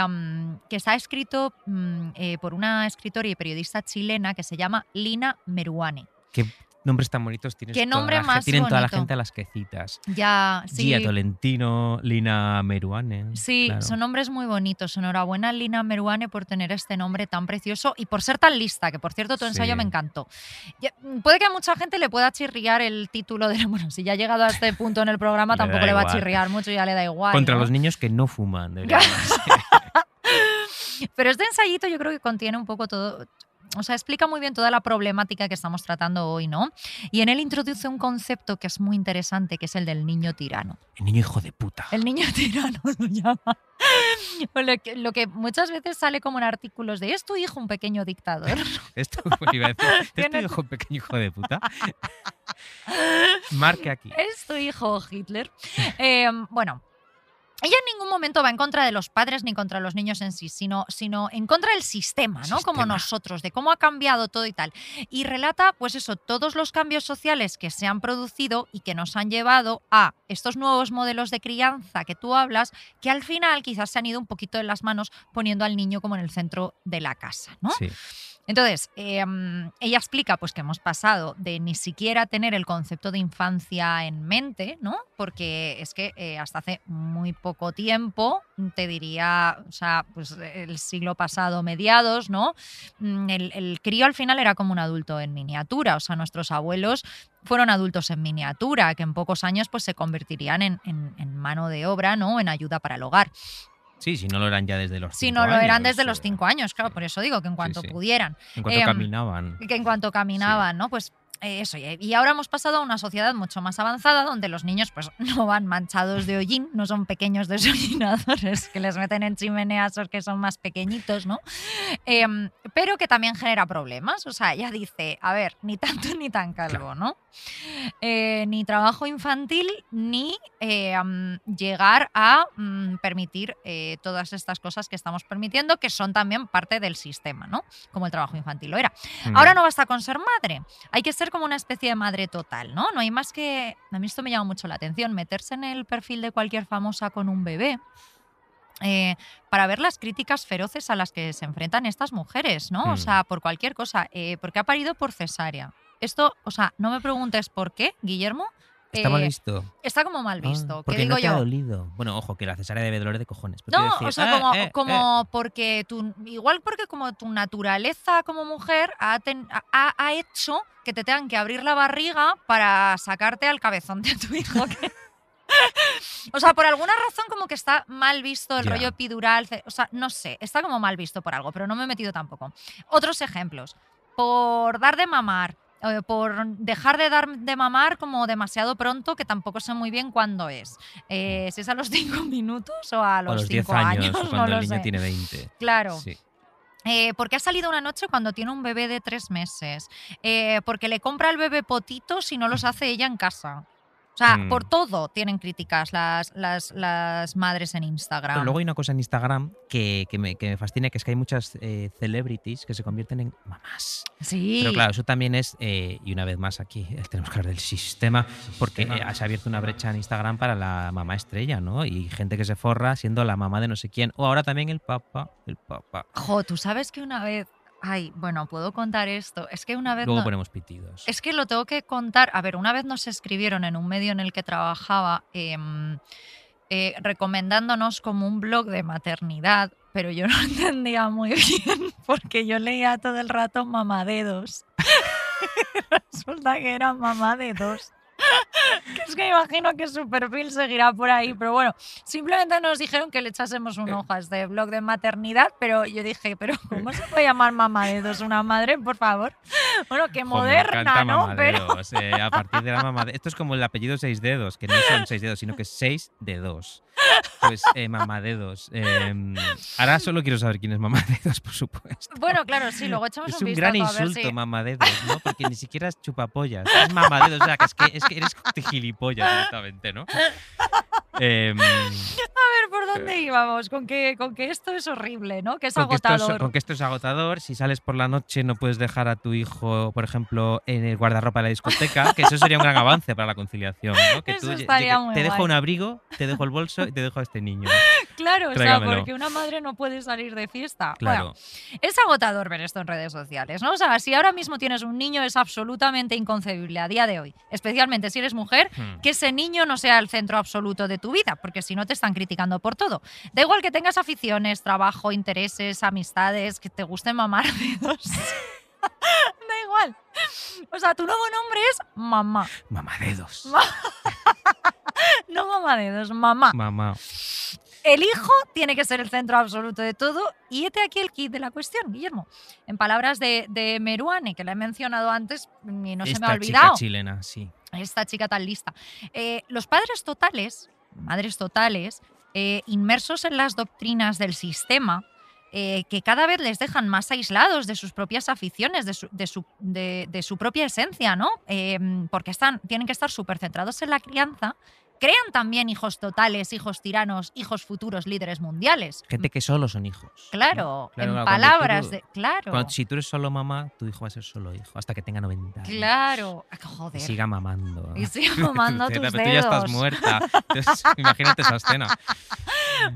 que está escrito mm, eh, por una escritora y periodista chilena que se llama Lina Meruane. qué nombres tan bonitos tienes. Qué toda nombre la gen- más Tienen toda la gente a las que citas. Ya, sí. Gia Tolentino, Lina Meruane. Sí, claro. son nombres muy bonitos. Enhorabuena, Lina Meruane, por tener este nombre tan precioso y por ser tan lista, que por cierto tu ensayo me encantó. Ya, mm, Puede que a mucha gente le pueda chirriar el título de. Bueno, si ya ha llegado a este punto en el programa, Le tampoco le va a chirriar mucho, ya le da igual. Contra ¿no? los niños que no fuman. llamarse. Pero este ensayito yo creo que contiene un poco todo. O sea, explica muy bien toda la problemática que estamos tratando hoy, ¿no? Y en él introduce un concepto que es muy interesante, que es el del niño tirano. El niño hijo de puta. El niño tirano lo llama. Lo que, lo que muchas veces sale como en artículos de ¿es tu hijo un pequeño dictador? A decir. ¿Es tu hijo pequeño hijo de puta? Marque aquí. ¿Es tu hijo Hitler? Eh, bueno. Ella en ningún momento va en contra de los padres ni contra los niños en sí, sino, sino en contra del sistema, ¿no? Como Sistema. nosotros, de cómo ha cambiado todo y tal. Y relata, pues eso, todos los cambios sociales que se han producido y que nos han llevado a estos nuevos modelos de crianza que tú hablas, que al final quizás se han ido un poquito en las manos poniendo al niño como en el centro de la casa, ¿no? Sí. Entonces, mm, ella explica pues que hemos pasado de ni siquiera tener el concepto de infancia en mente, ¿no? Porque es que eh, hasta hace muy poco tiempo, te diría, o sea, pues el siglo pasado, mediados, ¿no? Mm, El, crío al final era como un adulto en miniatura, o sea, nuestros abuelos fueron adultos en miniatura, que en pocos años pues se convertirían en- en mano de obra, ¿no? En ayuda para el hogar. Sí, si no lo eran ya desde los Si cinco no lo eran años, desde los o- cinco años, claro, por eso digo que en cuanto pudieran. En cuanto Em, caminaban. que en cuanto caminaban, ¿no? Pues eh, eso, y ahora hemos pasado a una sociedad mucho más avanzada donde los niños pues no van manchados de hollín, no son pequeños desollinadores que les meten en chimeneas o que son más pequeñitos, ¿no? Em, pero que también genera problemas, o sea, ella dice, a ver, ni tanto ni tan calvo, ¿no? Eh, ni trabajo infantil ni eh, am, llegar a mm, permitir eh, todas estas cosas que estamos permitiendo que son también parte del sistema, ¿no? Como el trabajo infantil lo era. Ahora no basta con ser madre, hay que ser como una especie de madre total, ¿no? No hay más que, a mí esto me llama mucho la atención, meterse en el perfil de cualquier famosa con un bebé. eh, para ver las críticas feroces a las que se enfrentan estas mujeres, ¿no? O sea, por cualquier cosa, eh, porque ha parido por cesárea. Esto, o sea, no me preguntes por qué, Guillermo. Está mal eh, visto. está como mal Ah, visto. que porque digo no te ha yo, dolido. Bueno, ojo, que la cesárea debe doler de cojones. no, decir, o sea, eh, como, eh, eh, porque tu, igual porque como tu naturaleza como mujer ha, ten- ha- ha hecho que te tengan que abrir la barriga para sacarte al cabezón de tu hijo. que- o sea, por alguna razón como que está mal visto el rollo epidural, o sea, no sé, está como mal visto por algo, pero no me he metido tampoco. Otros ejemplos, por dar de mamar, eh, por dejar de dar de mamar como demasiado pronto, que tampoco sé muy bien cuándo es. Eh, si es a los cinco minutos o a los los 10 cinco años, años, o no cuando lo el niño sé. tiene 20. Claro. Sí. Eh, porque ha salido una noche cuando tiene un bebé de tres meses. Porque le compra el bebé potitos y no los hace ella en casa. O sea, Mm. por todo tienen críticas las, las, las madres en Instagram. Pero luego hay una cosa en Instagram que, que me, que me fascina, que es que hay muchas eh, celebrities que se convierten en mamás. sí. Pero claro, eso también es, eh, y una vez más aquí eh, tenemos que hablar del sistema, porque eh, se ha abierto una brecha en Instagram para la mamá estrella, ¿no? Y gente que se forra siendo la mamá de no sé quién. O ahora también el papá, el papá. Jo, tú sabes que una vez. Ay, bueno, puedo contar esto. Es que una vez. Luego no- ponemos pitidos. Es que lo tengo que contar. A ver, una vez nos escribieron en un medio en el que trabajaba em, eh, recomendándonos como un blog de maternidad, pero yo no entendía muy bien porque yo leía todo el rato mamadedos. Resulta que era mamá de dos. Que es que imagino que su perfil seguirá por ahí, pero bueno, simplemente nos dijeron que le echásemos un ojo a este blog de maternidad, pero yo dije, pero ¿cómo se puede llamar mamá de dos una madre, por favor? Bueno, que me moderna, ¿no? Pero eh, a partir de la mamá. Esto es como el apellido seis dedos, que no son seis dedos, sino que es seis dedos. Pues eh, mamadedos. eh, ahora solo quiero saber quién es mamadedos, por supuesto. bueno, claro, sí, luego echamos Es un gran insulto, si... mamadedos, ¿no? Porque ni siquiera es chupapollas, es mamadedos. O sea, que es que, es que eres gilipollas directamente, ¿no? Em, A ver, ¿por dónde íbamos? Con que, con que esto es horrible, ¿no? Que es con, que esto es, agotador. con que esto es agotador. Si sales por la noche no puedes dejar a tu hijo, por ejemplo, en el guardarropa de la discoteca, que eso sería un gran avance para la conciliación, ¿no? Que Eso tú, estaría muy te dejo guay. un abrigo, te dejo el bolso y te dejo a este niño. Claro, o sea, porque una madre no puede salir de fiesta. Claro. Bueno, es agotador ver esto en redes sociales, ¿no? O sea, si ahora mismo tienes un niño es absolutamente inconcebible a día de hoy, especialmente si eres mujer, Hmm. que ese niño no sea el centro absoluto de tu vida, porque si no te están criticando por todo. Da igual que tengas aficiones, trabajo, intereses, amistades, que te gusten mamar dedos. da igual. O sea, tu nuevo nombre es mamá. Mamadedos. No mamá mamá. Mamá. El hijo tiene que ser el centro absoluto de todo y este aquí el kit de la cuestión, Guillermo. En palabras de, de Meruane, que la he mencionado antes y no se me Esta ha chica olvidado. chilena, sí. Esta chica tan lista. Eh, los padres totales, madres totales, eh, inmersos en las doctrinas del sistema, eh, que cada vez les dejan más aislados de sus propias aficiones, de su, de su, de- de su propia esencia, ¿no? Eh, porque están, tienen que estar súper centrados en la crianza. Crean también hijos totales, hijos tiranos, hijos futuros líderes mundiales. Gente que solo son hijos. Claro, ¿no? en palabras tú- de. Claro. cuando- si tú eres solo mamá, tu hijo va a ser solo hijo hasta que tenga 90 años. Claro. Ah, Y Joder. siga mamando. Y siga mamando Pero tus tú ya estás dedos. muerta. Entonces, imagínate esa escena.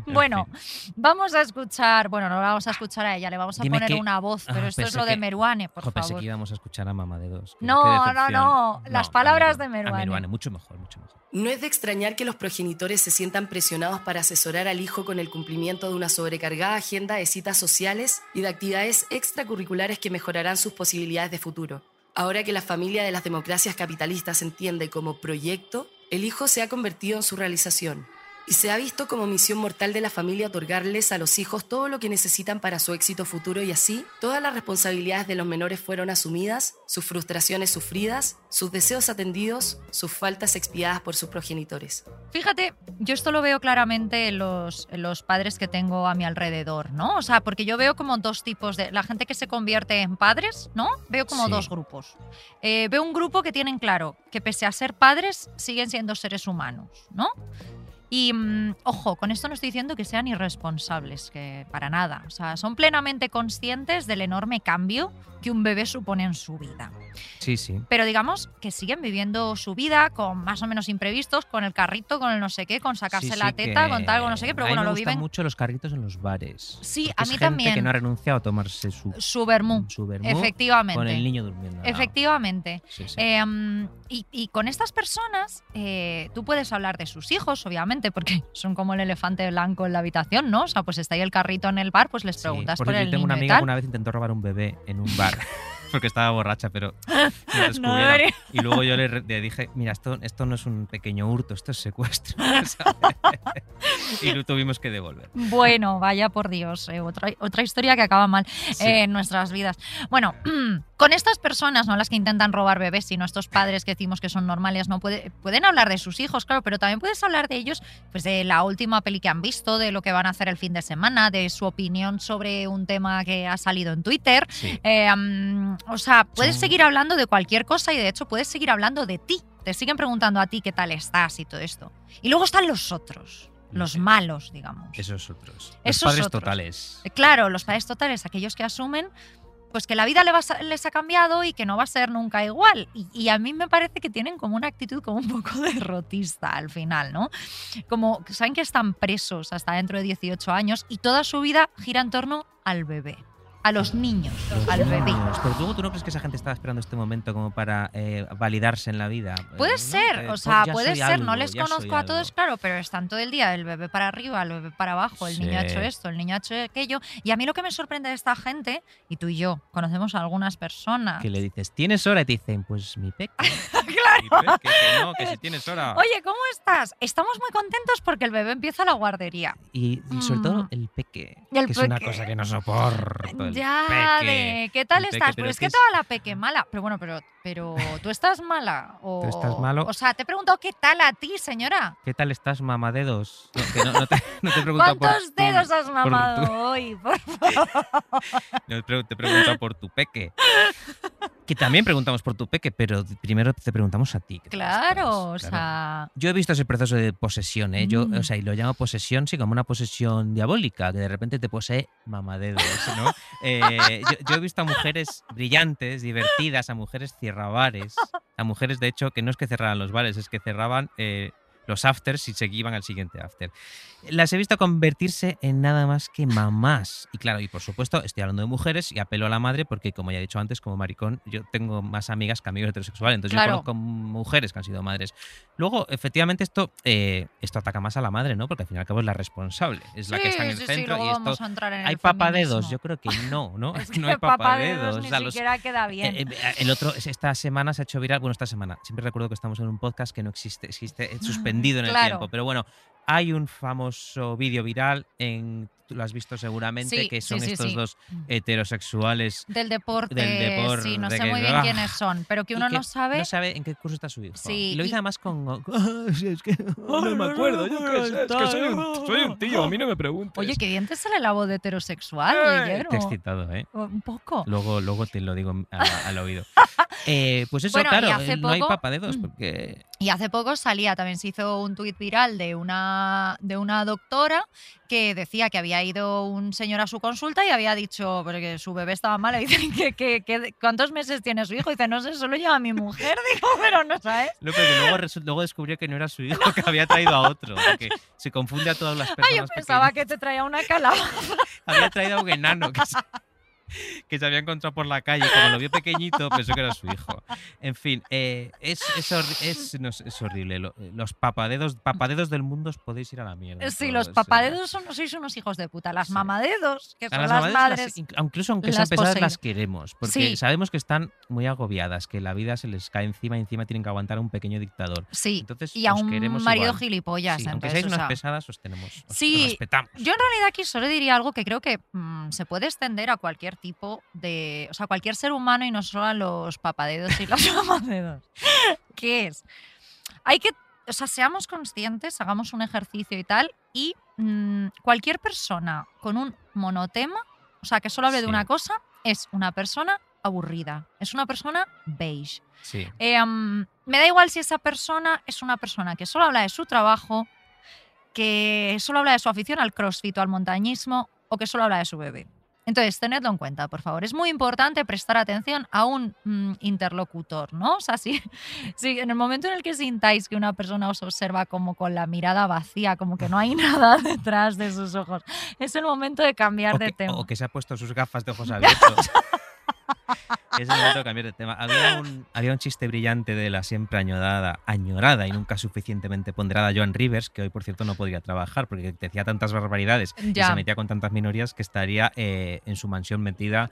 En Bueno, fin. vamos a escuchar, bueno, no la vamos a escuchar a ella, le vamos a Dime poner que- una voz, Ah, pero esto es pensé lo de que- Meruane, por Jo, pensé favor. que íbamos a escuchar a mamá de dos. No, no, no, las a palabras de A Meruane. Meruane, mucho mejor, mucho mejor. No es de extrañar que los progenitores se sientan presionados para asesorar al hijo con el cumplimiento de una sobrecargada agenda de citas sociales y de actividades extracurriculares que mejorarán sus posibilidades de futuro. Ahora que la familia de las democracias capitalistas entiende como proyecto, el hijo se ha convertido en su realización. Y se ha visto como misión mortal de la familia otorgarles a los hijos todo lo que necesitan para su éxito futuro y así todas las responsabilidades de los menores fueron asumidas, sus frustraciones sufridas, sus deseos atendidos, sus faltas expiadas por sus progenitores. Fíjate, yo esto lo veo claramente en los, en los padres que tengo a mi alrededor, ¿no? O sea, porque yo veo como dos tipos de. La gente que se convierte en padres, ¿no? Veo como Sí. dos grupos. Eh, veo un grupo que tienen claro que pese a ser padres, siguen siendo seres humanos, ¿no? Y mm, ojo, con esto no estoy diciendo que sean irresponsables, que para nada. O sea, son plenamente conscientes del enorme cambio que un bebé supone en su vida. Sí, sí. Pero digamos que siguen viviendo su vida con más o menos imprevistos, con el carrito, con el no sé qué, con sacarse Sí, la sí, teta, que con tal, con no sé qué, pero a mí bueno, me lo viven mucho los carritos en los bares. Sí, a es mí gente también. que no ha renunciado a tomarse su, su vermú. su vermú Efectivamente. con el niño durmiendo. Efectivamente. Sí, sí. Eh, y, y con estas personas, eh, tú puedes hablar de sus hijos, obviamente, porque son como el elefante blanco en la habitación, ¿no? O sea, pues está ahí el carrito en el bar, pues les Sí, preguntas por por, cierto, el yo tengo niño una amiga que una vez intentó robar un bebé en un bar. porque estaba borracha, pero me descubrieron. Y luego yo le, dije, mira, esto, esto no es un pequeño hurto, esto es secuestro. ¿sabes? y lo tuvimos que devolver. Bueno, vaya por Dios, eh, otra, otra historia que acaba mal Sí. eh, en nuestras vidas. Bueno, con estas personas, no las que intentan robar bebés, sino estos padres que decimos que son normales, no puede, pueden hablar de sus hijos, claro, pero también puedes hablar de ellos, pues de la última peli que han visto, de lo que van a hacer el fin de semana, de su opinión sobre un tema que ha salido en Twitter. Sí. Eh, mm, o sea, puedes seguir hablando de cualquier cosa y de hecho puedes seguir hablando de ti. Te siguen preguntando a ti qué tal estás y todo esto. Y luego están los otros, los malos, digamos. Esos otros. Los Esos padres otros. totales. Claro, los padres totales, aquellos que asumen pues que la vida les ha cambiado y que no va a ser nunca igual. Y, y a mí me parece que tienen como una actitud como un poco derrotista al final, ¿no? Como que saben que están presos hasta dentro de 18 años y toda su vida gira en torno al bebé, a los niños, al bebé. Niños. Pero tú, tú no crees que esa gente estaba esperando este momento como para eh, validarse en la vida. Puede Eh, ¿no? ser, Eh, o pues sea, ya puede ser, no algo, les ya soy conozco a todos, claro, pero están todo el día el bebé para arriba, el bebé para abajo, el niño ha hecho Sí. esto, el niño ha hecho aquello. Y a mí lo que me sorprende de esta gente, y tú y yo conocemos a algunas personas. Que le dices, ¿tienes hora? Y te dicen, pues mi peque. claro. Que, que no, que si tienes hora. Oye, ¿cómo estás? Estamos muy contentos porque el bebé empieza la guardería. Y, y sobre todo Mm. el peque, el que es una peque. cosa que no soporto. El ya, peque. de, ¿qué tal El estás? pero Pero es que toda la peque mala. Pero bueno, pero, pero ¿tú estás mala? O, ¿Tú estás malo? O sea, te he preguntado qué tal a ti, señora. ¿Qué tal estás, mamadedos? No, que no, no te, no te he preguntado por ¿Cuántos tu- dedos has por mamado tu- hoy? Por favor. no, te he preguntado por tu peque. Que también preguntamos por tu peque, pero primero te preguntamos a ti. ¿qué tal Claro, o estás? Claro. sea. Yo he visto ese proceso de posesión, ¿eh? Yo, Mm. o sea, y lo llamo posesión, sí, como una posesión diabólica, que de repente te posee mamadedos, ¿no? Eh, yo, yo he visto a mujeres brillantes, divertidas, a mujeres cierrabares, a mujeres, de hecho, que no es que cerraran los bares, es que cerraban eh, los afters y se iban al siguiente after. Las he visto convertirse en nada más que mamás. Y claro, y por supuesto, estoy hablando de mujeres y apelo a la madre porque, como ya he dicho antes, como maricón, yo tengo más amigas que amigos heterosexuales. Entonces Claro. yo conozco mujeres que han sido madres. Luego, efectivamente, esto, eh, esto ataca más a la madre, ¿no? Porque al fin y al cabo es la responsable, es la que está en el Sí, sí, sí, centro luego y esto... vamos a entrar en ¿Hay el papadedos? feminismo. Yo creo que no, ¿no? Es no que hay papadedos. ni o sea, los- siquiera queda bien. eh, eh, el otro, esta semana se ha hecho viral, bueno, esta semana, siempre recuerdo que estamos en un podcast que no existe, existe eh, suspendido en el tiempo, pero bueno, hay un famoso vídeo viral en, tú lo has visto seguramente, Sí, que son sí, estos sí. dos heterosexuales. Del deporte, del deporte, sí, no sé que- muy bien ¡ah! quiénes son, pero que uno que no sabe. No sabe en qué curso está su hijo. Sí, y lo dice y- además con... "Ah, sí, es que no me acuerdo, yo qué sé, es que soy un, soy un tío, a mí no me preguntes. Oye, qué bien te sale la voz de heterosexual, Guillermo. Te he excitado, ¿eh? Un poco. Luego, luego te lo digo a- al oído. Eh, pues eso, Bueno, claro, hace no hay poco- papadedos porque... Y hace poco salía, también se hizo un tuit viral de una, de una doctora que decía que había ido un señor a su consulta y había dicho porque su bebé estaba mal. Y dicen que, que- que- ¿cuántos meses tiene su hijo? Y dice, no sé, solo lleva a mi mujer. Digo, pero no sabes. No, pero luego, luego descubrió que no era su hijo, que había traído a otro. Que se confunde a todas las personas. Ay, yo pensaba pequeñas. que te traía una calabaza. Había traído a un enano que se, que se había encontrado por la calle. Como lo vio pequeñito, pensó que era su hijo. En fin, eh, es, es, es- no es horrible. Lo- los papadedos, papadedos del mundo os podéis ir a la mierda. Sí, todos, los papadedos son, sois unos hijos de puta. Las mamadedos, que son las las, las- madres. inc- incluso aunque las sean pesadas, poseídas. las queremos. Porque Sí. sabemos que están muy agobiadas, que la vida se les cae encima y encima tienen que aguantar a un pequeño dictador. Sí, Entonces, y a un queremos marido igual. gilipollas. Sí, aunque seáis o unas sea, pesadas, os tenemos. Os, Sí, os respetamos. Yo en realidad aquí solo diría algo que creo que mm, se puede extender a cualquier tipo de. O sea, cualquier ser humano y no solo a los papadedos y los mamadedos. ¿Qué es? Hay que. O sea, seamos conscientes, hagamos un ejercicio y tal, y mm, cualquier persona con un monotema, o sea, que solo hable de una cosa, es una persona aburrida, es una persona beige. Sí. Eh, mm, me da igual si esa persona es una persona que solo habla de su trabajo, que solo habla de su afición al crossfit o al montañismo o que solo habla de su bebé. Entonces, tenedlo en cuenta, por favor. Es muy importante prestar atención a un mm, interlocutor, ¿no? O sea, si, si en el momento en el que sintáis que una persona os observa como con la mirada vacía, como que no hay nada detrás de sus ojos, es el momento de cambiar O de que, tema. o que se ha puesto sus gafas de ojos abiertos. Es el momento de cambiar de tema. Había un, había un chiste brillante de la siempre añorada, añorada y nunca suficientemente ponderada Joan Rivers, que hoy, por cierto, no podría trabajar porque decía tantas barbaridades y se metía con tantas minorías que estaría eh, en su mansión metida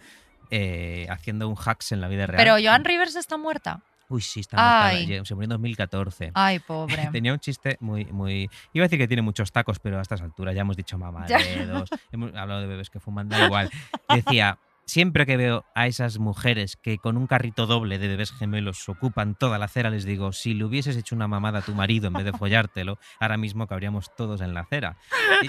eh, haciendo un hacks en la vida real. Pero Joan Rivers está muerta. Uy, sí, está ya- Se murió en 2014. Ay, pobre. Tenía un chiste muy, muy. Iba a decir que tiene muchos tacos, pero a estas alturas ya hemos dicho mamá Ya. de dedos, hemos hablado de bebés que fuman, da igual. Decía. Siempre que veo a esas mujeres que con un carrito doble de bebés gemelos ocupan toda la acera, les digo, si le hubieses hecho una mamada a tu marido en vez de follártelo, ahora mismo cabríamos todos en la acera.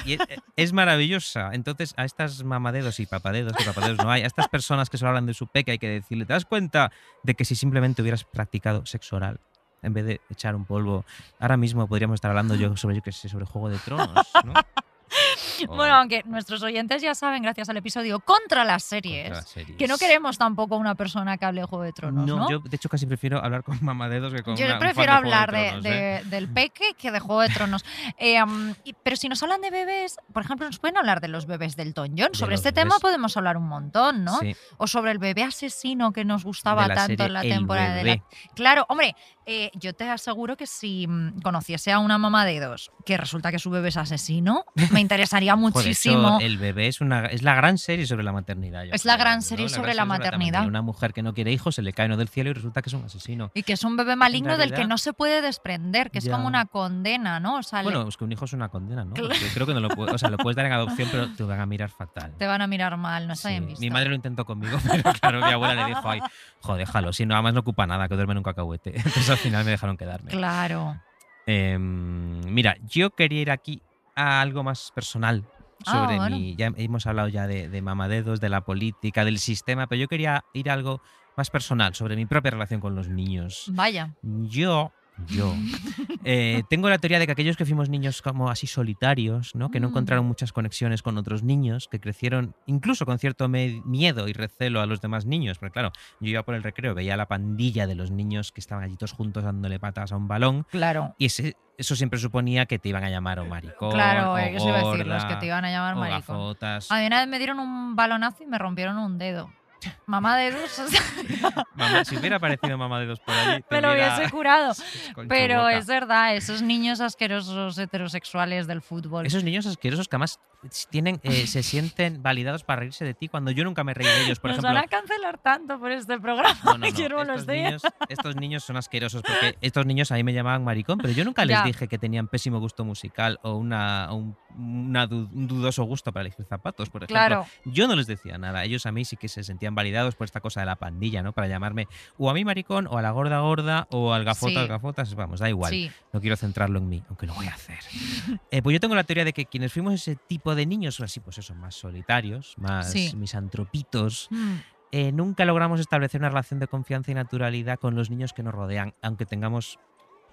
Y es, maravillosa. Entonces, a estas mamadedos y papadedos, que papadedos no hay, a estas personas que solo hablan de su peque, hay que decirle, ¿te das cuenta de que si simplemente hubieras practicado sexo oral en vez de echar un polvo, ahora mismo podríamos estar hablando yo sobre, yo que sé, sobre Juego de Tronos, ¿no? Bueno, aunque nuestros oyentes ya saben, gracias al episodio contra las series, contra las series. que no queremos tampoco una persona que hable de Juego de Tronos, ¿no? No, yo de hecho casi prefiero hablar con mamadedos que con Yo una- un fan prefiero de hablar de, ¿eh? del peque que de Juego de Tronos. Eh, um, y- pero si nos hablan de bebés, por ejemplo, nos pueden hablar de los bebés del John. De Sobre este bebés. tema podemos hablar un montón, ¿no? Sí, O sobre el bebé asesino que nos gustaba tanto en la temporada de la... Claro, hombre, eh, yo te aseguro que si mm, conociese a una mamá de dos que resulta que su bebé es asesino, me interesaría Muchísimo. eso, el bebé es una es la gran serie sobre la maternidad. Es la gran ¿no? serie sobre la maternidad. Una mujer que no quiere hijos se le cae uno del cielo y resulta que es un asesino. Y que es un bebé maligno del que no se puede desprender, que es como una condena, ¿no? O sea, le- Bueno, es que un hijo es una condena, ¿no? Claro. Creo que no lo puedes, o sea, lo puedes dar en adopción, pero te van a mirar fatal. te van a mirar mal, no está Sí, bien visto. Mi madre lo intentó conmigo, pero claro, mi abuela le dijo, ay, joder, déjalo, si nada más no ocupa nada, que duerme en un cacahuete. Entonces al final me dejaron quedarme. Claro. Em, mira, yo quería ir aquí a algo más personal Ah, sobre bueno. mi. Ya hemos hablado ya de, de mamadedos, de la política, del sistema, pero yo quería ir a algo más personal sobre mi propia relación con los niños. Vaya. Yo, yo, eh, tengo la teoría de que aquellos que fuimos niños como así solitarios, ¿no? que no Mm. encontraron muchas conexiones con otros niños, que crecieron incluso con cierto miedo y recelo a los demás niños, porque claro, yo iba por el recreo, veía la pandilla de los niños que estaban allí todos juntos dándole patas a un balón, Claro. y ese- eso siempre suponía que te iban a llamar o maricón, Claro, o eh, eso iba a decir, los que gorda, te iban a llamar maricón. gafotas. A mí una vez me dieron un balonazo y me rompieron un dedo. Mamá de dos, o sea, Mamá, si hubiera aparecido mamá de dos por allí, te me lo hubiera- hubiese curado. Pero boca. es verdad, esos niños asquerosos heterosexuales del fútbol. Esos niños asquerosos que además tienen, eh, se sienten validados para reírse de ti cuando yo nunca me reí de ellos, por Nos ejemplo. van a cancelar tanto por este programa. No, no, no, Estos niños, estos niños son asquerosos porque estos niños a mí me llamaban maricón, pero yo nunca les Ya. dije que tenían pésimo gusto musical o una, un, una un dudoso gusto para elegir zapatos, por ejemplo. Claro. Yo no les decía nada. Ellos a mí sí que se sentían validados por esta cosa de la pandilla, ¿no? Para llamarme o a mí maricón o a la gorda gorda o al gafota Sí. al gafotas. Vamos, da igual. Sí. No quiero centrarlo en mí, aunque lo voy a hacer. Eh, pues yo tengo la teoría de que quienes fuimos ese tipo de niños, así pues eso, más solitarios, más Sí. misantropitos, Mm, eh, nunca logramos establecer una relación de confianza y naturalidad con los niños que nos rodean, aunque tengamos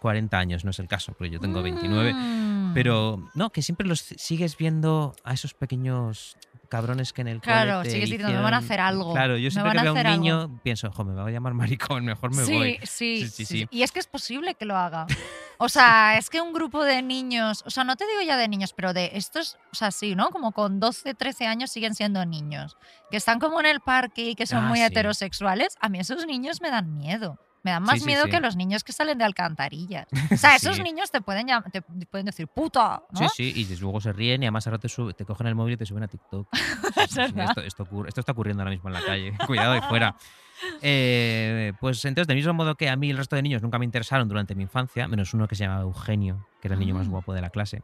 40 años, no es el caso, porque yo tengo 29. mm. Pero no, que siempre los sigues viendo a esos pequeños cabrones que en el Claro, sigues diciendo, me van a hicieron- hacer algo. Claro, yo siempre que veo a un hacer algo". niño pienso, jo, me va a llamar maricón, mejor me sí, voy. Sí, Sí, sí, sí, sí. sí. Y es que es posible que lo haga. O sea, es que un grupo de niños, o sea, no te digo ya de niños, pero de estos, o sea, sí, ¿no? Como con 12, 13 años siguen siendo niños, que están como en el parque y que son Ah, muy sí. heterosexuales. A mí esos niños me dan miedo. Me dan más sí, miedo sí. que los niños que salen de alcantarillas. O sea, esos niños te pueden, te pueden decir puta, ¿no? Sí, sí, y luego se ríen y además ahora te, te cogen el móvil y te suben a TikTok. Esto, esto ocurre- esto está ocurriendo ahora mismo en la calle. Cuidado ahí fuera. Eh, pues entonces, del mismo modo que a mí el resto de niños nunca me interesaron durante mi infancia, menos uno que se llamaba Eugenio, que era el niño más Ah. guapo de la clase.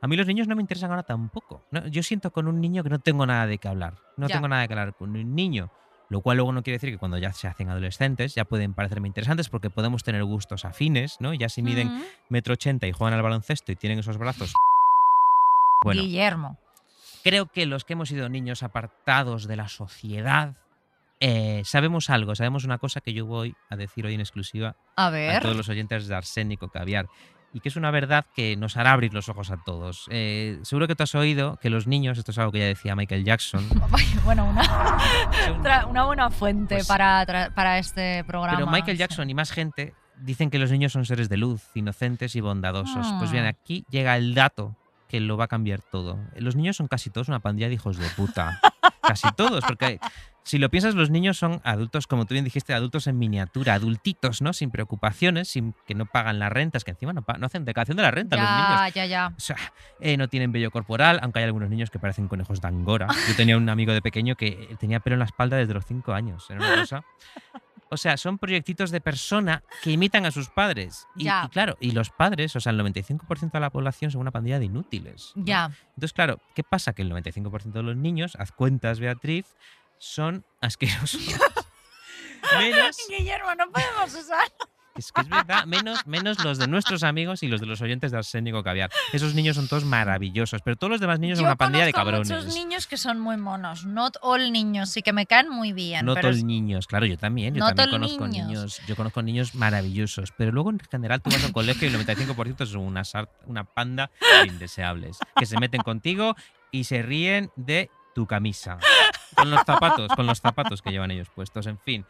A mí los niños no me interesan ahora tampoco. No, yo siento con un niño que no tengo nada de qué hablar. No Ya. tengo nada de qué hablar con un niño. Lo cual luego no quiere decir que cuando ya se hacen adolescentes ya pueden parecerme interesantes porque podemos tener gustos afines, ¿no? Ya si miden Mm. metro ochenta y juegan al baloncesto y tienen esos brazos. Bueno, Guillermo. creo que los que hemos sido niños apartados de la sociedad eh, sabemos algo, sabemos una cosa que yo voy a decir hoy en exclusiva A a ver. todos los oyentes de Arsénico Caviar. Y que es una verdad que nos hará abrir los ojos a todos. Eh, seguro que tú has oído que los niños, esto es algo que ya decía Michael Jackson, Bueno, una, una buena fuente Pues- para, para este programa. Pero Michael sí. Jackson y más gente dicen que los niños son seres de luz, inocentes y bondadosos. Pues bien, Ah. aquí llega el dato que lo va a cambiar todo. Los niños son casi todos una pandilla de hijos de puta. casi todos, porque Si lo piensas, los niños son adultos, como tú bien dijiste, adultos en miniatura, adultitos, ¿no? Sin preocupaciones, sin que no pagan las rentas, que encima no, hacen declaración de la renta los niños. Ya, ya, ya. O sea, eh, no tienen vello corporal, aunque hay algunos niños que parecen conejos de Angora. Yo tenía un amigo de pequeño que tenía pelo en la espalda desde los 5 años. Era una cosa. O sea, son proyectitos de persona que imitan a sus padres. Y, Ya. y claro, y los padres, o sea, el 95% de la población son una pandilla de inútiles. ¿no? Ya. Entonces, claro, ¿qué pasa? Que el 95% de los niños, haz cuentas, Beatriz, son asquerosos. menos, Guillermo, no podemos usar. es que es verdad, menos, menos los de nuestros amigos y los de los oyentes de Arsénico Caviar. Esos niños son todos maravillosos, pero todos los demás niños son Yo una pandilla de cabrones. muchos niños que son muy monos. Not all niños, sí que me caen muy bien. No pero todos es- niños, claro, yo también, yo No también conozco niños. niños, yo conozco niños maravillosos, pero luego en general tú vas a un colegio y el 95% son una, una panda de indeseables, que se meten contigo y se ríen de tu camisa. Con los zapatos, con los zapatos que llevan ellos puestos, en fin.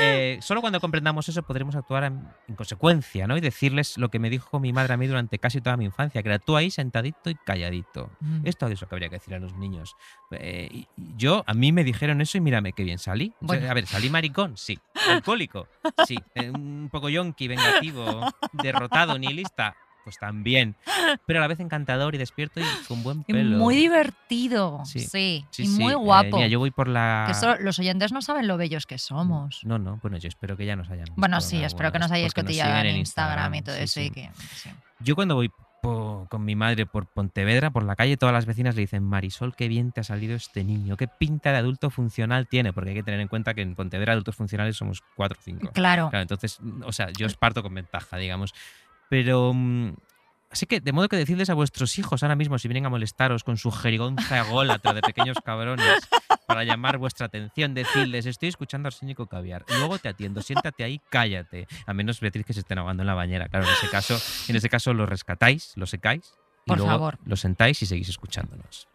Eh, solo cuando comprendamos eso podremos actuar en, en consecuencia, ¿no? Y decirles lo que me dijo mi madre a mí durante casi toda mi infancia, que era tú ahí sentadito y calladito. Mm. Esto es eso que habría que decir a los niños. Eh, y- yo, a mí me dijeron eso y mírame qué bien salí. O sea, Bueno. A ver, salí maricón, sí. Alcohólico, sí. Eh, Un poco yonki, vengativo, derrotado, nihilista, pues también. Pero a la vez encantador y despierto y con buen y pelo. muy divertido. Sí, Sí. Sí, y sí, muy eh, guapo. mira, yo voy por la. Que eso los oyentes no saben lo bellos que somos. No, no, bueno, yo espero que ya nos hayan. Bueno, sí, espero que nos hayáis cotillado en Instagram, y todo eso. Y que. Yo cuando voy con mi madre por Pontevedra, por la calle, todas las vecinas le dicen, Marisol, qué bien te ha salido este niño, qué pinta de adulto funcional tiene, porque hay que tener en cuenta que en Pontevedra adultos funcionales somos cuatro o cinco. Claro. Claro, entonces, o sea, yo os parto con ventaja, digamos. Pero... mm, Así que, de modo que decidles a vuestros hijos ahora mismo si vienen a molestaros con su jerigonza ególatra de pequeños cabrones para llamar vuestra atención, decirles, estoy escuchando Arsénico Caviar, luego te atiendo, siéntate ahí, cállate. A menos, Beatriz, que se estén ahogando en la bañera. Claro, en ese caso, en ese caso lo rescatáis, lo secáis y Por luego favor. lo sentáis y seguís escuchándonos.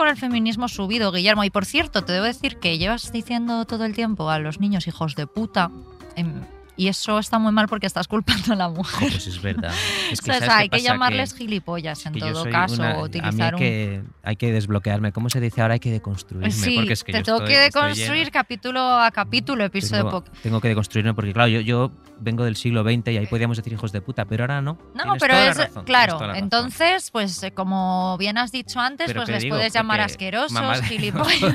Con el feminismo subido, Guillermo, y por cierto, te debo decir que llevas diciendo todo el tiempo a los niños hijos de puta. em, y eso está muy mal porque estás culpando a la mujer. Pues es verdad. Es O sea, ¿sabes qué hay que llamarles gilipollas en todo caso, una- o a mí utilizar hay un... que, hay que desbloquearme. ¿Cómo se dice ahora? Hay que deconstruirme. Sí, porque es que te yo tengo estoy- que deconstruir capítulo a capítulo, episodio tengo, tengo que deconstruirme porque, claro, yo, yo vengo del siglo XX y ahí podíamos decir hijos de puta, pero ahora no. No, Tienes pero es razón, claro. Entonces, pues eh, como bien has dicho antes, Pero pues les digo, puedes llamar asquerosos, gilipollas.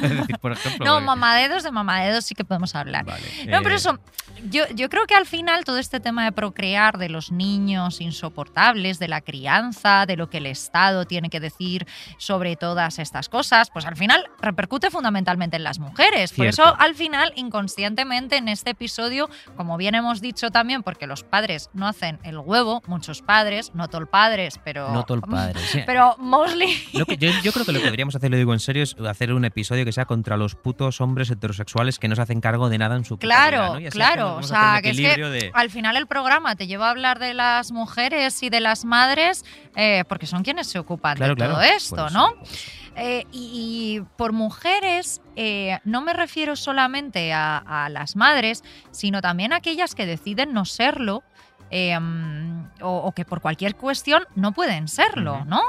No, mamadedos de mamadedos sí que podemos hablar. Vale, No, pero eh, eso, yo, yo creo que al final todo este tema de procrear, de los niños insoportables, de la crianza, de lo que el Estado tiene que decir sobre todas estas cosas, pues al final repercute fundamentalmente en las mujeres. Por eso al final, inconscientemente, en este episodio, como bien hemos dicho también, porque los padres no hacen el huevo, muchos padres, no todo padres, pero... No todo el padre. sí. Pero mostly... Lo que- yo, yo creo que lo que deberíamos hacer, lo digo en serio, es hacer un episodio que sea contra los putos hombres heterosexuales que no se hacen cargo de nada en su vida, Claro, claro. O sea, que es que de- al final el programa te lleva a hablar de las mujeres y de las madres eh, porque son quienes se ocupan Claro, de claro. todo esto, ¿no? Eh, y, y por mujeres eh, no me refiero solamente a, a las madres, sino también a aquellas que deciden no serlo. eh, o, o que por cualquier cuestión no pueden serlo. ¿no?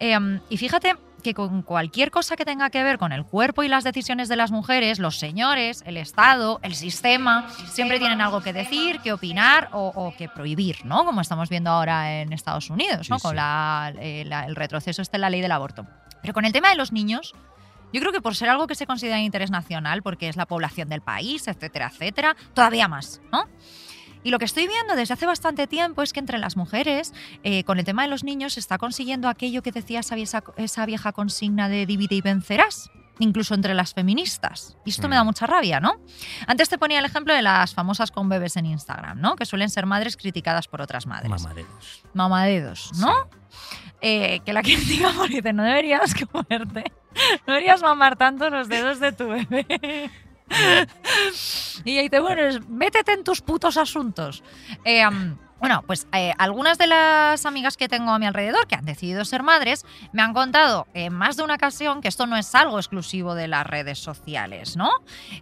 Eh, y fíjate que con cualquier cosa que tenga que ver con el cuerpo y las decisiones de las mujeres, los señores, el Estado, el sistema, siempre tienen algo que decir, que opinar o, o que prohibir, ¿no? Como estamos viendo ahora en Estados Unidos, ¿no? Sí, Con la- eh, la- el retroceso este en la ley del aborto. Pero con el tema de los niños, yo creo que por ser algo que se considera de interés nacional, porque es la población del país, etcétera, etcétera, todavía más, ¿no? Y lo que estoy viendo desde hace bastante tiempo es que entre las mujeres, eh, con el tema de los niños, se está consiguiendo aquello que decía esa, viesa- esa vieja consigna de divide y vencerás, incluso entre las feministas. Y esto me da Mm. mucha rabia, ¿no? Antes te ponía el ejemplo de las famosas con bebés en Instagram, ¿no? Que suelen ser madres criticadas por otras madres. Mamaderos. Mamadedos, ¿no? Eh, que la crítica dice, no deberías comerte, no deberías mamar tanto los dedos de tu bebé. y ella dice, bueno, métete en tus putos asuntos. Eh, Bueno, pues eh, algunas de las amigas que tengo a mi alrededor que han decidido ser madres me han contado en más de una ocasión que esto no es algo exclusivo de las redes sociales, ¿no?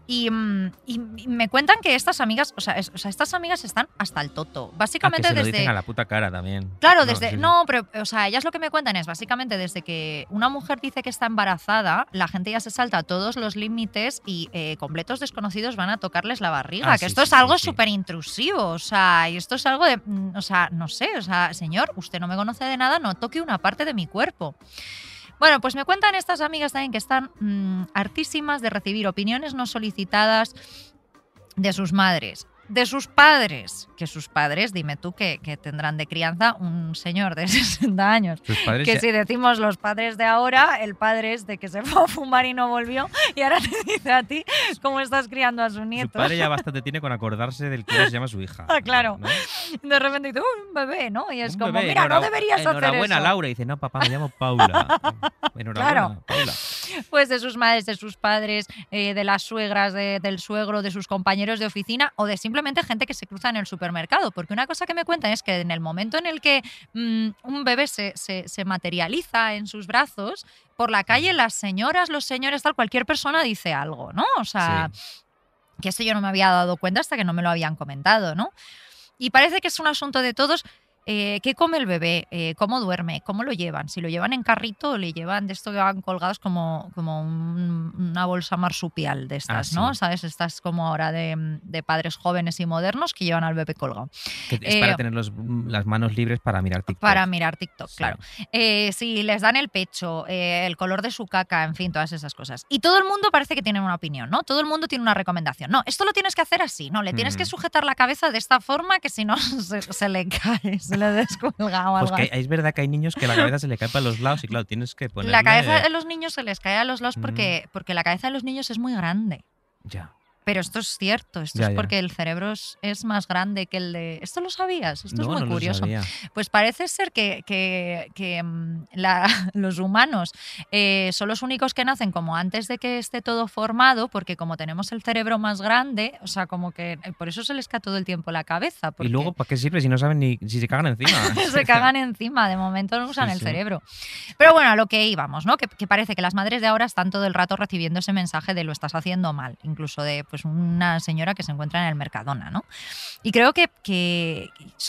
Y, mm, y me cuentan que estas amigas, o sea, es- o sea, estas amigas están hasta el toto. Ah, que Básicamente se lo desde. dicen a la puta cara también. Claro, No, desde. sí, sí. No, pero, o sea, ellas lo que me cuentan es básicamente desde que una mujer dice que está embarazada, la gente ya se salta todos los límites y eh, completos desconocidos van a tocarles la barriga. Ah, que sí, esto es algo súper intrusivo, o sea, y esto es algo de. Mm, O sea, no sé, o sea, señor, usted no me conoce de nada, no toque una parte de mi cuerpo. Bueno, pues me cuentan estas amigas también que están mm, hartísimas de recibir opiniones no solicitadas de sus madres, de sus padres, que sus padres, dime tú, que, que tendrán de crianza un señor de 60 años. Sus padres Que ya- si decimos los padres de ahora, el padre es de que se fue a fumar y no volvió, y ahora te dice a ti cómo estás criando a su Su nieto. padre ya bastante tiene con acordarse del que se llama su hija. Ah, claro. ¿no? De repente dice, "Uy, un bebé, ¿no? Y es Un como, bebé, mira, no deberías hacer Enhorabuena, eso. Laura. Y dice, no, papá, me llamo Paula. Enhorabuena, Claro. Paula. Pues de sus madres, de sus padres, eh, de las suegras, de- del suegro, de sus compañeros de oficina o de simplemente gente que se cruza en el supermercado. Porque una cosa que me cuentan es que en el momento en el que mm, un bebé se, se- se materializa en sus brazos, por la calle las señoras, los señores, tal, cualquier persona dice algo, ¿no? O sea, que esto yo no me había dado cuenta hasta que no me lo habían comentado, ¿no? Y parece que es un asunto de todos. Eh, ¿Qué come el bebé? Eh, ¿Cómo duerme? ¿Cómo lo llevan? Si lo llevan en carrito o le llevan de esto que van colgados como, como un- una bolsa marsupial de estas, Ah, ¿no? sí. ¿Sabes? Estas como ahora de, de padres jóvenes y modernos que llevan al bebé colgado. Que es para Eh, tener los- las manos libres para mirar TikTok. Para mirar TikTok, Sí. claro. Eh, si les dan el pecho, el color de su caca, en fin, todas esas cosas. Y todo el mundo parece que tiene una opinión, ¿no? Todo el mundo tiene una recomendación. No, esto lo tienes que hacer así, no, le tienes que sujetar la cabeza de esta forma que si no se, se le cae, se le descuelga o Pues que es verdad que hay niños que la cabeza se le cae para los lados y claro, tienes que ponerle... La cabeza de los niños se les cae a los lados Mm. porque, porque la cabeza de los niños es muy grande. Ya. Pero esto es cierto, esto Ya, es ya. porque el cerebro es, más grande que el de... ¿Esto lo sabías? Esto no, es muy no curioso. Pues parece ser que, que- que, mm, la- los humanos eh, son los únicos que nacen como antes de que esté todo formado, porque como tenemos el cerebro más grande, o sea, como que eh, por eso se les cae todo el tiempo la cabeza. Y luego, ¿para qué sirve si no saben ni si se cagan encima? se cagan encima, de momento no usan Sí, el sí. cerebro. Pero bueno, a lo que íbamos, ¿no? Que, que parece que las madres de ahora están todo el rato recibiendo ese mensaje de lo estás haciendo mal, incluso de pues una señora que se encuentra en el Mercadona, ¿no? Y creo que, que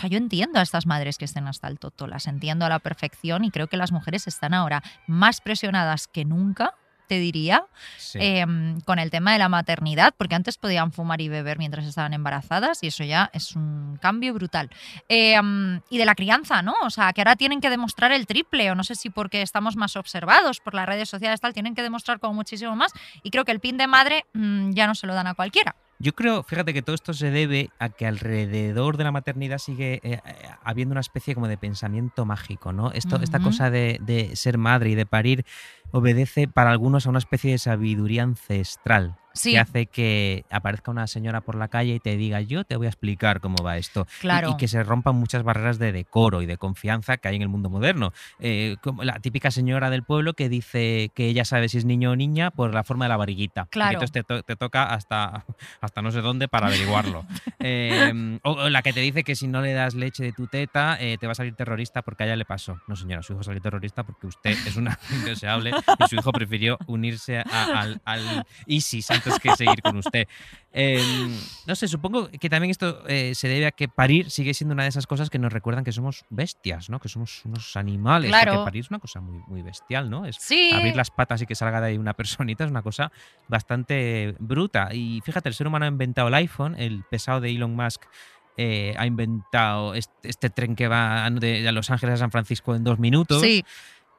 yo entiendo a estas madres que estén hasta el toto, las entiendo a la perfección y creo que las mujeres están ahora más presionadas que nunca te diría, Sí. em, con el tema de la maternidad, porque antes podían fumar y beber mientras estaban embarazadas y eso ya es un cambio brutal. Em, y de la crianza, ¿no? O sea, que ahora tienen que demostrar el triple, o no sé si porque estamos más observados por las redes sociales, tal, tienen que demostrar como muchísimo más. Y creo que el pin de madre mm, ya no se lo dan a cualquiera. Yo creo, fíjate que todo esto se debe a que alrededor de la maternidad sigue eh, eh, habiendo una especie como de pensamiento mágico, ¿no? Esto, Esta cosa de, de ser madre y de parir obedece para algunos a una especie de sabiduría ancestral. Sí. Que hace que aparezca una señora por la calle y te diga, yo te voy a explicar cómo va esto. Y- Claro. Y, que se rompan muchas barreras de decoro y de confianza que hay en el mundo moderno. Eh, como la típica señora del pueblo que dice que ella sabe si es niño o niña por la forma de la variguita. Claro. entonces te, to- te toca hasta, hasta no sé dónde para averiguarlo. Eh, o, o la que te dice que si no le das leche de tu teta eh, te va a salir terrorista porque a ella le pasó. No, señora, su hijo salió terrorista porque usted es una indeseable y su hijo prefirió unirse a- al, al ISIS antes que seguir con usted. Eh, no sé, supongo que también esto eh, se debe a que parir sigue siendo una de esas cosas que nos recuerdan que somos bestias, ¿no? Que somos unos animales. Claro. Porque parir es una cosa muy, muy bestial, ¿no? Es Sí. abrir las patas y que salga de ahí una personita es una cosa bastante bruta. Y fíjate, el ser humano ha inventado el iPhone, el pesado de Elon Musk eh, ha inventado este, este tren que va de, de Los Ángeles a San Francisco en dos minutos. Sí.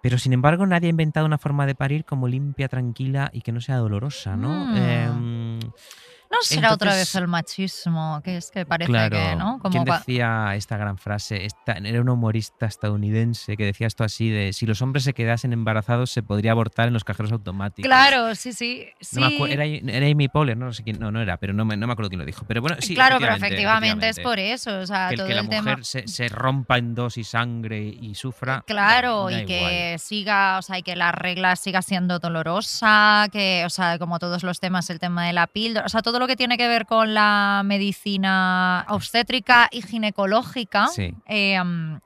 Pero sin embargo, nadie ha inventado una forma de parir como limpia, tranquila y que no sea dolorosa, ¿no? Mm. Em, No será otra Entonces- vez el machismo, que es que parece claro. que, ¿no? Como ¿Quién decía esta gran frase? Esta- era un humorista estadounidense que decía esto así de si los hombres se quedasen embarazados se podría abortar en los cajeros automáticos. Claro, sí, sí. sí. No me era, era Amy Poehler, no, sé quién, no, no era, pero no me, no me acuerdo quién lo dijo. Pero bueno, sí. claro, pero efectivamente es por eso. O sea, que, el- todo que la el mujer tema. se, se rompa en dos y sangre y sufra. Claro, da y igual. que siga, o sea, y que la regla siga siendo dolorosa, que, o sea, como todos los temas, el tema de la píldora, o sea, todo lo lo que tiene que ver con la medicina obstétrica y ginecológica Sí. eh,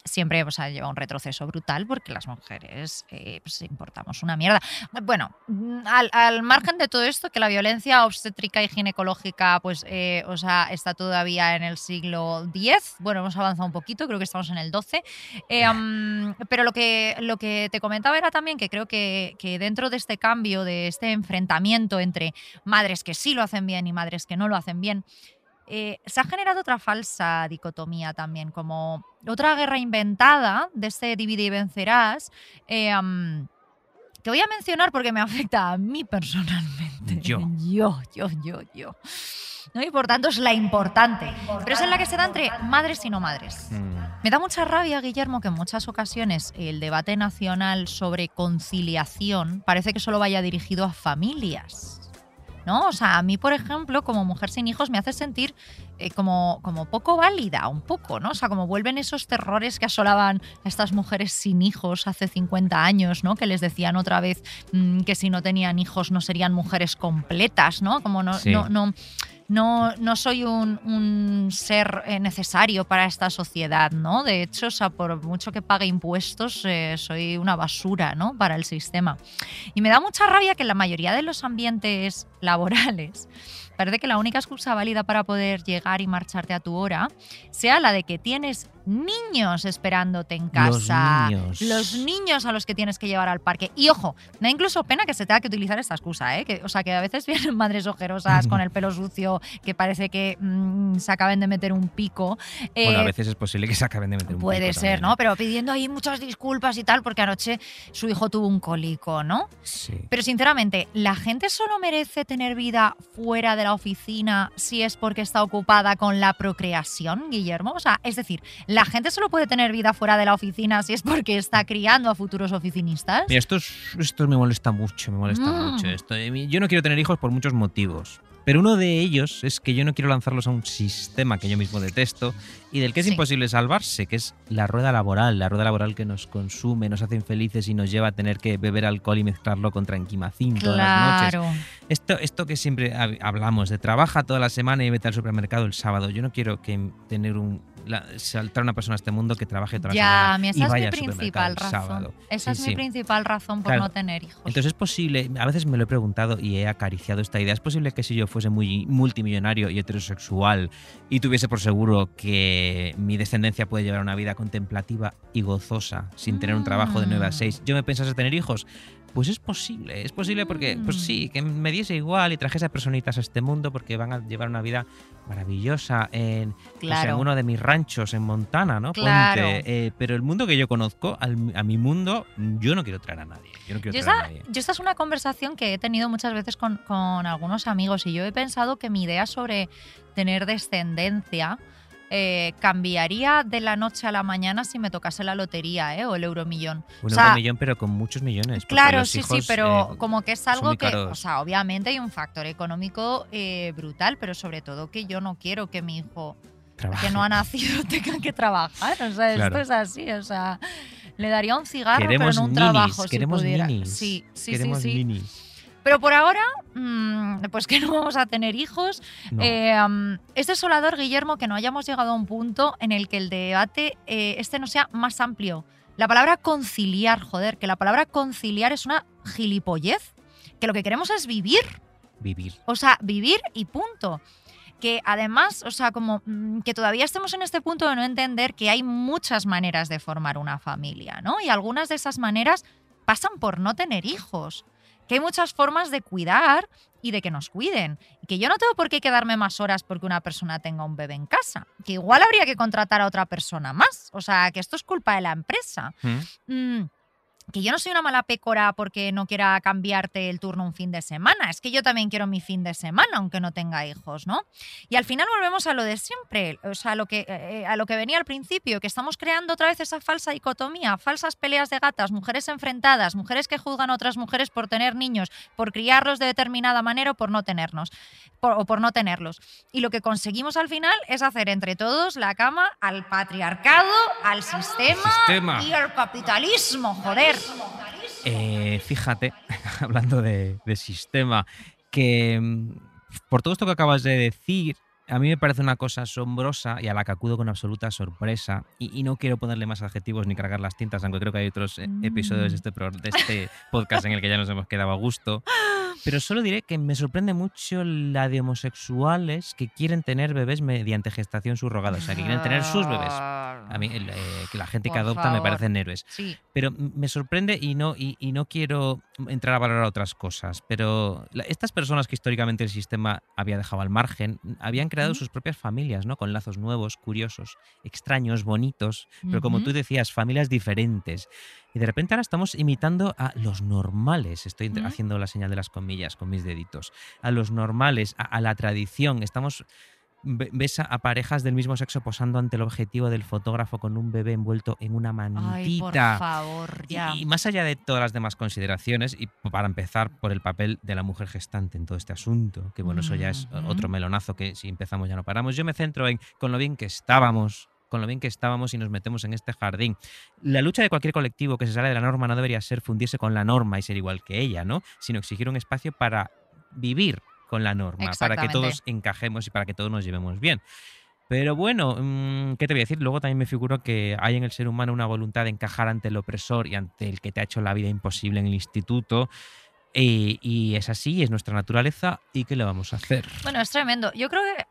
siempre o sea, lleva un retroceso brutal porque las mujeres eh, pues, importamos una mierda. Bueno, mm, al, al margen de todo esto, que la violencia obstétrica y ginecológica pues, eh, o sea, está todavía en el siglo X, bueno, hemos avanzado un poquito, creo que estamos en el XII, eh, pero lo que, lo que te comentaba era también que creo que, que dentro de este cambio, de este enfrentamiento entre madres que sí lo hacen bien y madres que no lo hacen bien, eh, se ha generado otra falsa dicotomía también, como otra guerra inventada de este divide y vencerás, eh, que voy a mencionar porque me afecta a mí personalmente. Yo. Yo, yo, yo, yo. ¿No? Y por tanto es la importante. Pero es en la que se da entre madres y no madres. Mm. Me da mucha rabia, Guillermo, que en muchas ocasiones el debate nacional sobre conciliación parece que solo vaya dirigido a familias. ¿No? O sea, a mí, por ejemplo, como mujer sin hijos, me hace sentir eh, como, como poco válida, un poco, ¿no? O sea, como vuelven esos terrores que asolaban a estas mujeres sin hijos hace 50 años, ¿no? Que les decían otra vez mm, que si no tenían hijos no serían mujeres completas, ¿no? Como no, Sí. no, no, no, no soy un, ser eh, necesario para esta sociedad, ¿no? De hecho, sea, por mucho que pague impuestos, eh, soy una basura, ¿no? Para el sistema. Y me da mucha rabia que en la mayoría de los ambientes laborales parece que la única excusa válida para poder llegar y marcharte a tu hora sea la de que tienes niños esperándote en Los casa. niños. Los niños a los que tienes que llevar al parque. Y ojo, da incluso pena que se tenga que utilizar esta excusa, ¿eh? Que, o sea, que a veces vienen madres ojerosas con el pelo sucio que parece que mm, se acaben de meter un pico. Bueno, a Eh, veces es posible que se acaben de meter un Puede pico ser, también, ¿no? Pero pidiendo ahí muchas disculpas y tal, porque anoche su hijo tuvo un cólico, ¿no? Sí. Pero sinceramente, ¿la gente solo merece tener vida fuera de la oficina si es porque está ocupada con la procreación, Guillermo? O sea, es decir, ¿la gente solo puede tener vida fuera de la oficina si es porque está criando a futuros oficinistas? Mira, esto, es- esto me molesta mucho, me molesta Mm. mucho. Esto. Yo no quiero tener hijos por muchos motivos. Pero uno de ellos es que yo no quiero lanzarlos a un sistema que yo mismo detesto y del que es Sí. imposible salvarse, que es la rueda laboral, la rueda laboral que nos consume, nos hace infelices y nos lleva a tener que beber alcohol y mezclarlo con tranquimacín todas las noches. Esto, esto que siempre hab- hablamos, de trabaja toda la semana y vete al supermercado el sábado. Yo no quiero que tener un la- saltar una persona a este mundo que trabaje toda la Ya, semana mi- y esa es vaya mi principal razón. sábado. Esa Sí, es mi sí. principal razón por Claro. no tener hijos. Entonces es posible, a veces me lo he preguntado y he acariciado esta idea, es posible que si yo fuese muy multimillonario y heterosexual y tuviese por seguro que mi descendencia puede llevar una vida contemplativa y gozosa sin tener un trabajo de 9 a Mm. 6, yo me pensase tener hijos. Pues es posible, es posible porque, pues Mm. sí, que me diese igual y trajese a personitas a este mundo porque van a llevar una vida maravillosa en, en Claro. uno de mis ranchos en Montana, ¿no? Claro. Ponte. Eh, pero el mundo que yo conozco, al- a mi mundo, yo no quiero traer a nadie. Yo no quiero Yo traer a nadie. yo esta es una conversación que he tenido muchas veces con, con algunos amigos y yo he pensado que mi idea sobre tener descendencia eh, cambiaría de la noche a la mañana si me tocase la lotería ¿eh? o el euromillón. Un o sea, millón, pero con muchos millones. Claro, sí, hijos, sí, pero eh, como que es algo que, o sea, obviamente hay un factor económico eh, brutal, pero sobre todo que yo no quiero que mi hijo trabaje. que no ha nacido tenga que trabajar. O sea, Claro. esto es así. O sea, le daría un cigarro, Queremos pero no un ninis, trabajo. si queremos pudiera. ninis. Sí, sí, Queremos sí, sí. ninis. Pero por ahora, mm, pues que no vamos a tener hijos. No. Eh, mm, es desolador, Guillermo, que no hayamos llegado a un punto en el que el debate eh, este no sea más amplio. La palabra conciliar, joder, que la palabra conciliar es una gilipollez. Que lo que queremos es vivir. Vivir. O sea, vivir y punto. Que además, o sea, como mm, que todavía estemos en este punto de no entender que hay muchas maneras de formar una familia, ¿no? Y algunas de esas maneras pasan por no tener hijos. Que hay muchas formas de cuidar y de que nos cuiden. Y que yo no tengo por qué quedarme más horas porque una persona tenga un bebé en casa. Que igual habría que contratar a otra persona más. O sea, que esto es culpa de la empresa. ¿Mm? Mm, que yo no soy una mala pécora porque no quiera cambiarte el turno un fin de semana. Es que yo también quiero mi fin de semana, aunque no tenga hijos, ¿no? Y al final volvemos a lo de siempre, o sea, a lo que, eh, a lo que venía al principio, que estamos creando otra vez esa falsa dicotomía, falsas peleas de gatas, mujeres enfrentadas, mujeres que juzgan a otras mujeres por tener niños, por criarlos de determinada manera o por no tenernos, por- o por no tenerlos. Y lo que conseguimos al final es hacer entre todos la cama al patriarcado, al sistema, sistema. y al capitalismo, joder. Eh, fíjate, hablando de, de sistema, que, mm, por todo esto que acabas de decir, a mí me parece una cosa asombrosa y a la que acudo con absoluta sorpresa. Y, y no quiero ponerle más adjetivos ni cargar las tintas, aunque creo que hay otros eh, episodios de este, de este podcast en el que ya nos hemos quedado a gusto. Pero solo diré que me sorprende mucho la de homosexuales que quieren tener bebés mediante gestación subrogada, o sea, que quieren tener sus bebés. A mí, eh, que la gente que adopta me parecen héroes. Sí. Pero me sorprende y no, y, y no quiero entrar a valorar otras cosas. Pero estas personas que históricamente el sistema había dejado al margen, habían creado sus propias familias, ¿no? Con lazos nuevos, curiosos, extraños, bonitos. Pero como tú decías, familias diferentes. Y de repente ahora estamos imitando a los normales. Estoy haciendo la señal de las comillas con mis deditos. A los normales, a, a la tradición. Estamos. Ve- Ves a, parejas del mismo sexo posando ante el objetivo del fotógrafo con un bebé envuelto en una mantita. Ay, por favor, ya. Y, más allá de todas las demás consideraciones, y para empezar por el papel de la mujer gestante en todo este asunto, que bueno, eso ya es otro melonazo que si empezamos ya no paramos, yo me centro en con lo bien que estábamos, con lo bien que estábamos y nos metemos en este jardín. La lucha de cualquier colectivo que se sale de la norma no debería ser fundirse con la norma y ser igual que ella, ¿no? Sino exigir un espacio para vivir con la norma, para que todos encajemos y para que todos nos llevemos bien. Pero bueno, mm, ¿qué te voy a decir? Luego también me figuro que hay en el ser humano una voluntad de encajar ante el opresor y ante el que te ha hecho la vida imposible en el instituto. Y, y es así, es nuestra naturaleza. ¿Y qué le vamos a hacer? Bueno, es tremendo. Yo creo que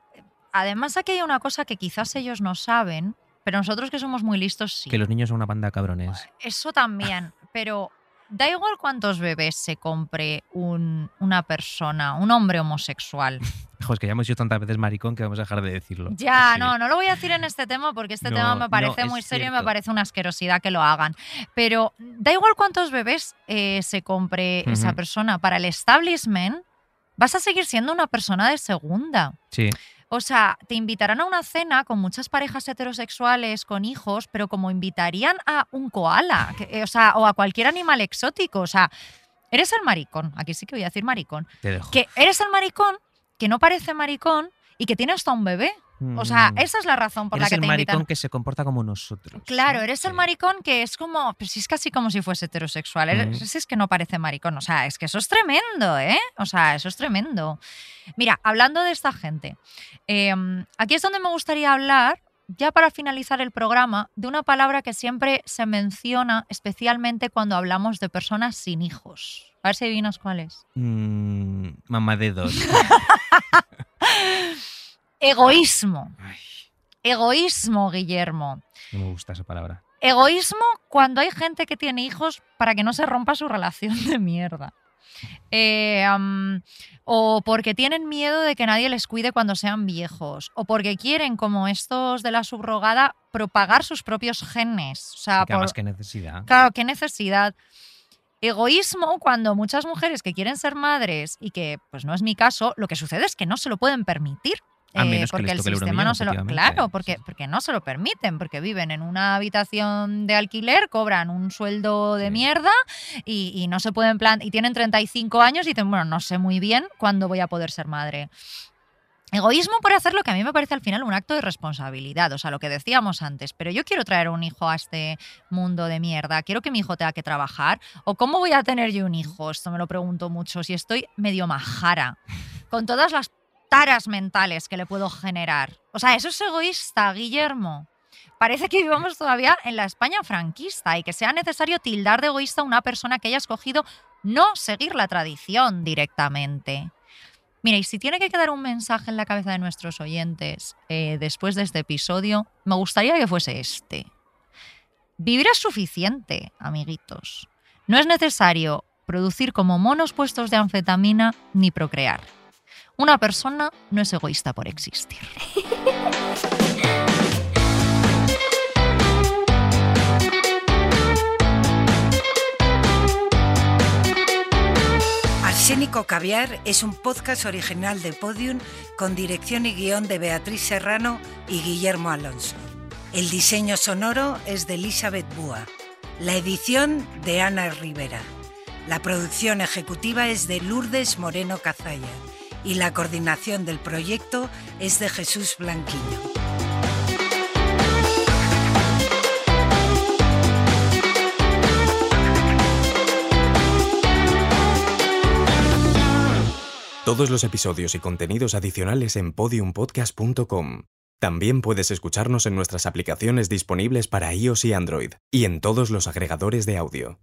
además aquí hay una cosa que quizás ellos no saben, pero nosotros que somos muy listos sí. Que los niños son una banda de cabrones. Eso también, pero da igual cuántos bebés se compre un- una persona, un hombre homosexual. Joder, es que ya hemos dicho tantas veces maricón que vamos a dejar de decirlo. Ya, Sí. no, no lo voy a decir en este tema porque este No, tema me parece muy serio y me parece una asquerosidad que lo hagan. Pero da igual cuántos bebés eh, se compre esa persona, para el establishment vas a seguir siendo una persona de segunda. Sí. O sea, te invitarán a una cena con muchas parejas heterosexuales con hijos, pero como invitarían a un koala, que- eh, o sea, o a cualquier animal exótico. O sea, eres el maricón, aquí sí que voy a decir maricón, Te dejo. que eres el maricón que no parece maricón y que tiene hasta un bebé. O sea, Mm. esa es la razón por Eres la que el te maricón invitan. que se comporta como nosotros. Claro, eres el maricón que es como, pues es casi como si fuese heterosexual. Ujú. si es que no parece maricón. O sea, es que eso es tremendo, ¿eh? O sea, eso es tremendo. Mira, hablando de esta gente, eh, aquí es donde me gustaría hablar, ya para finalizar el programa, de una palabra que siempre se menciona, especialmente cuando hablamos de personas sin hijos. A ver si adivinas cuál es. Mm, mamá de dos. Egoísmo. Ay, Egoísmo, Guillermo. no me gusta esa palabra. Egoísmo cuando hay gente que tiene hijos para que no se rompa su relación de mierda. Eh, o porque tienen miedo de que nadie les cuide cuando sean viejos. O porque quieren, como estos de la subrogada, propagar sus propios genes. O sea, por- qué necesidad. Claro, qué necesidad. Egoísmo cuando muchas mujeres que quieren ser madres y que, pues no es mi caso, lo que sucede es que no se lo pueden permitir. A eh, que porque les el toque el sistema no se lo. Claro, porque, porque no se lo permiten, porque viven en una habitación de alquiler, cobran un sueldo de Sí. mierda y, y no se pueden plan. y tienen 35 años y dicen, bueno, no sé muy bien cuándo voy a poder ser madre. Egoísmo por hacer lo que a mí me parece al final un acto de responsabilidad, o sea, lo que decíamos antes, pero yo quiero traer un hijo a este mundo de mierda, quiero que mi hijo tenga que trabajar, o cómo voy a tener yo un hijo, esto me lo pregunto mucho, si estoy medio majara, con todas las taras mentales que le puedo generar. O sea, eso es egoísta, Guillermo. Parece que vivamos todavía en la España franquista y que sea necesario tildar de egoísta a una persona que haya escogido no seguir la tradición directamente. Mira, y si tiene que quedar un mensaje en la cabeza de nuestros oyentes eh, después de este episodio, me gustaría que fuese este. Vivir es suficiente, amiguitos. No es necesario producir como monos puestos de anfetamina ni procrear. Una persona no es egoísta por existir. Arsénico Caviar es un podcast original de Podium con dirección y guion de Beatriz Serrano y Guillermo Alonso. El diseño sonoro es de Elizabeth Búa. La edición de Ana Rivera. La producción ejecutiva es de Lourdes Moreno Cazalla y la coordinación del proyecto es de Jesús Blanquiño. Todos los episodios y contenidos adicionales en podiumpodcast.com. También puedes escucharnos en nuestras aplicaciones disponibles para iOS y Android, y en todos los agregadores de audio.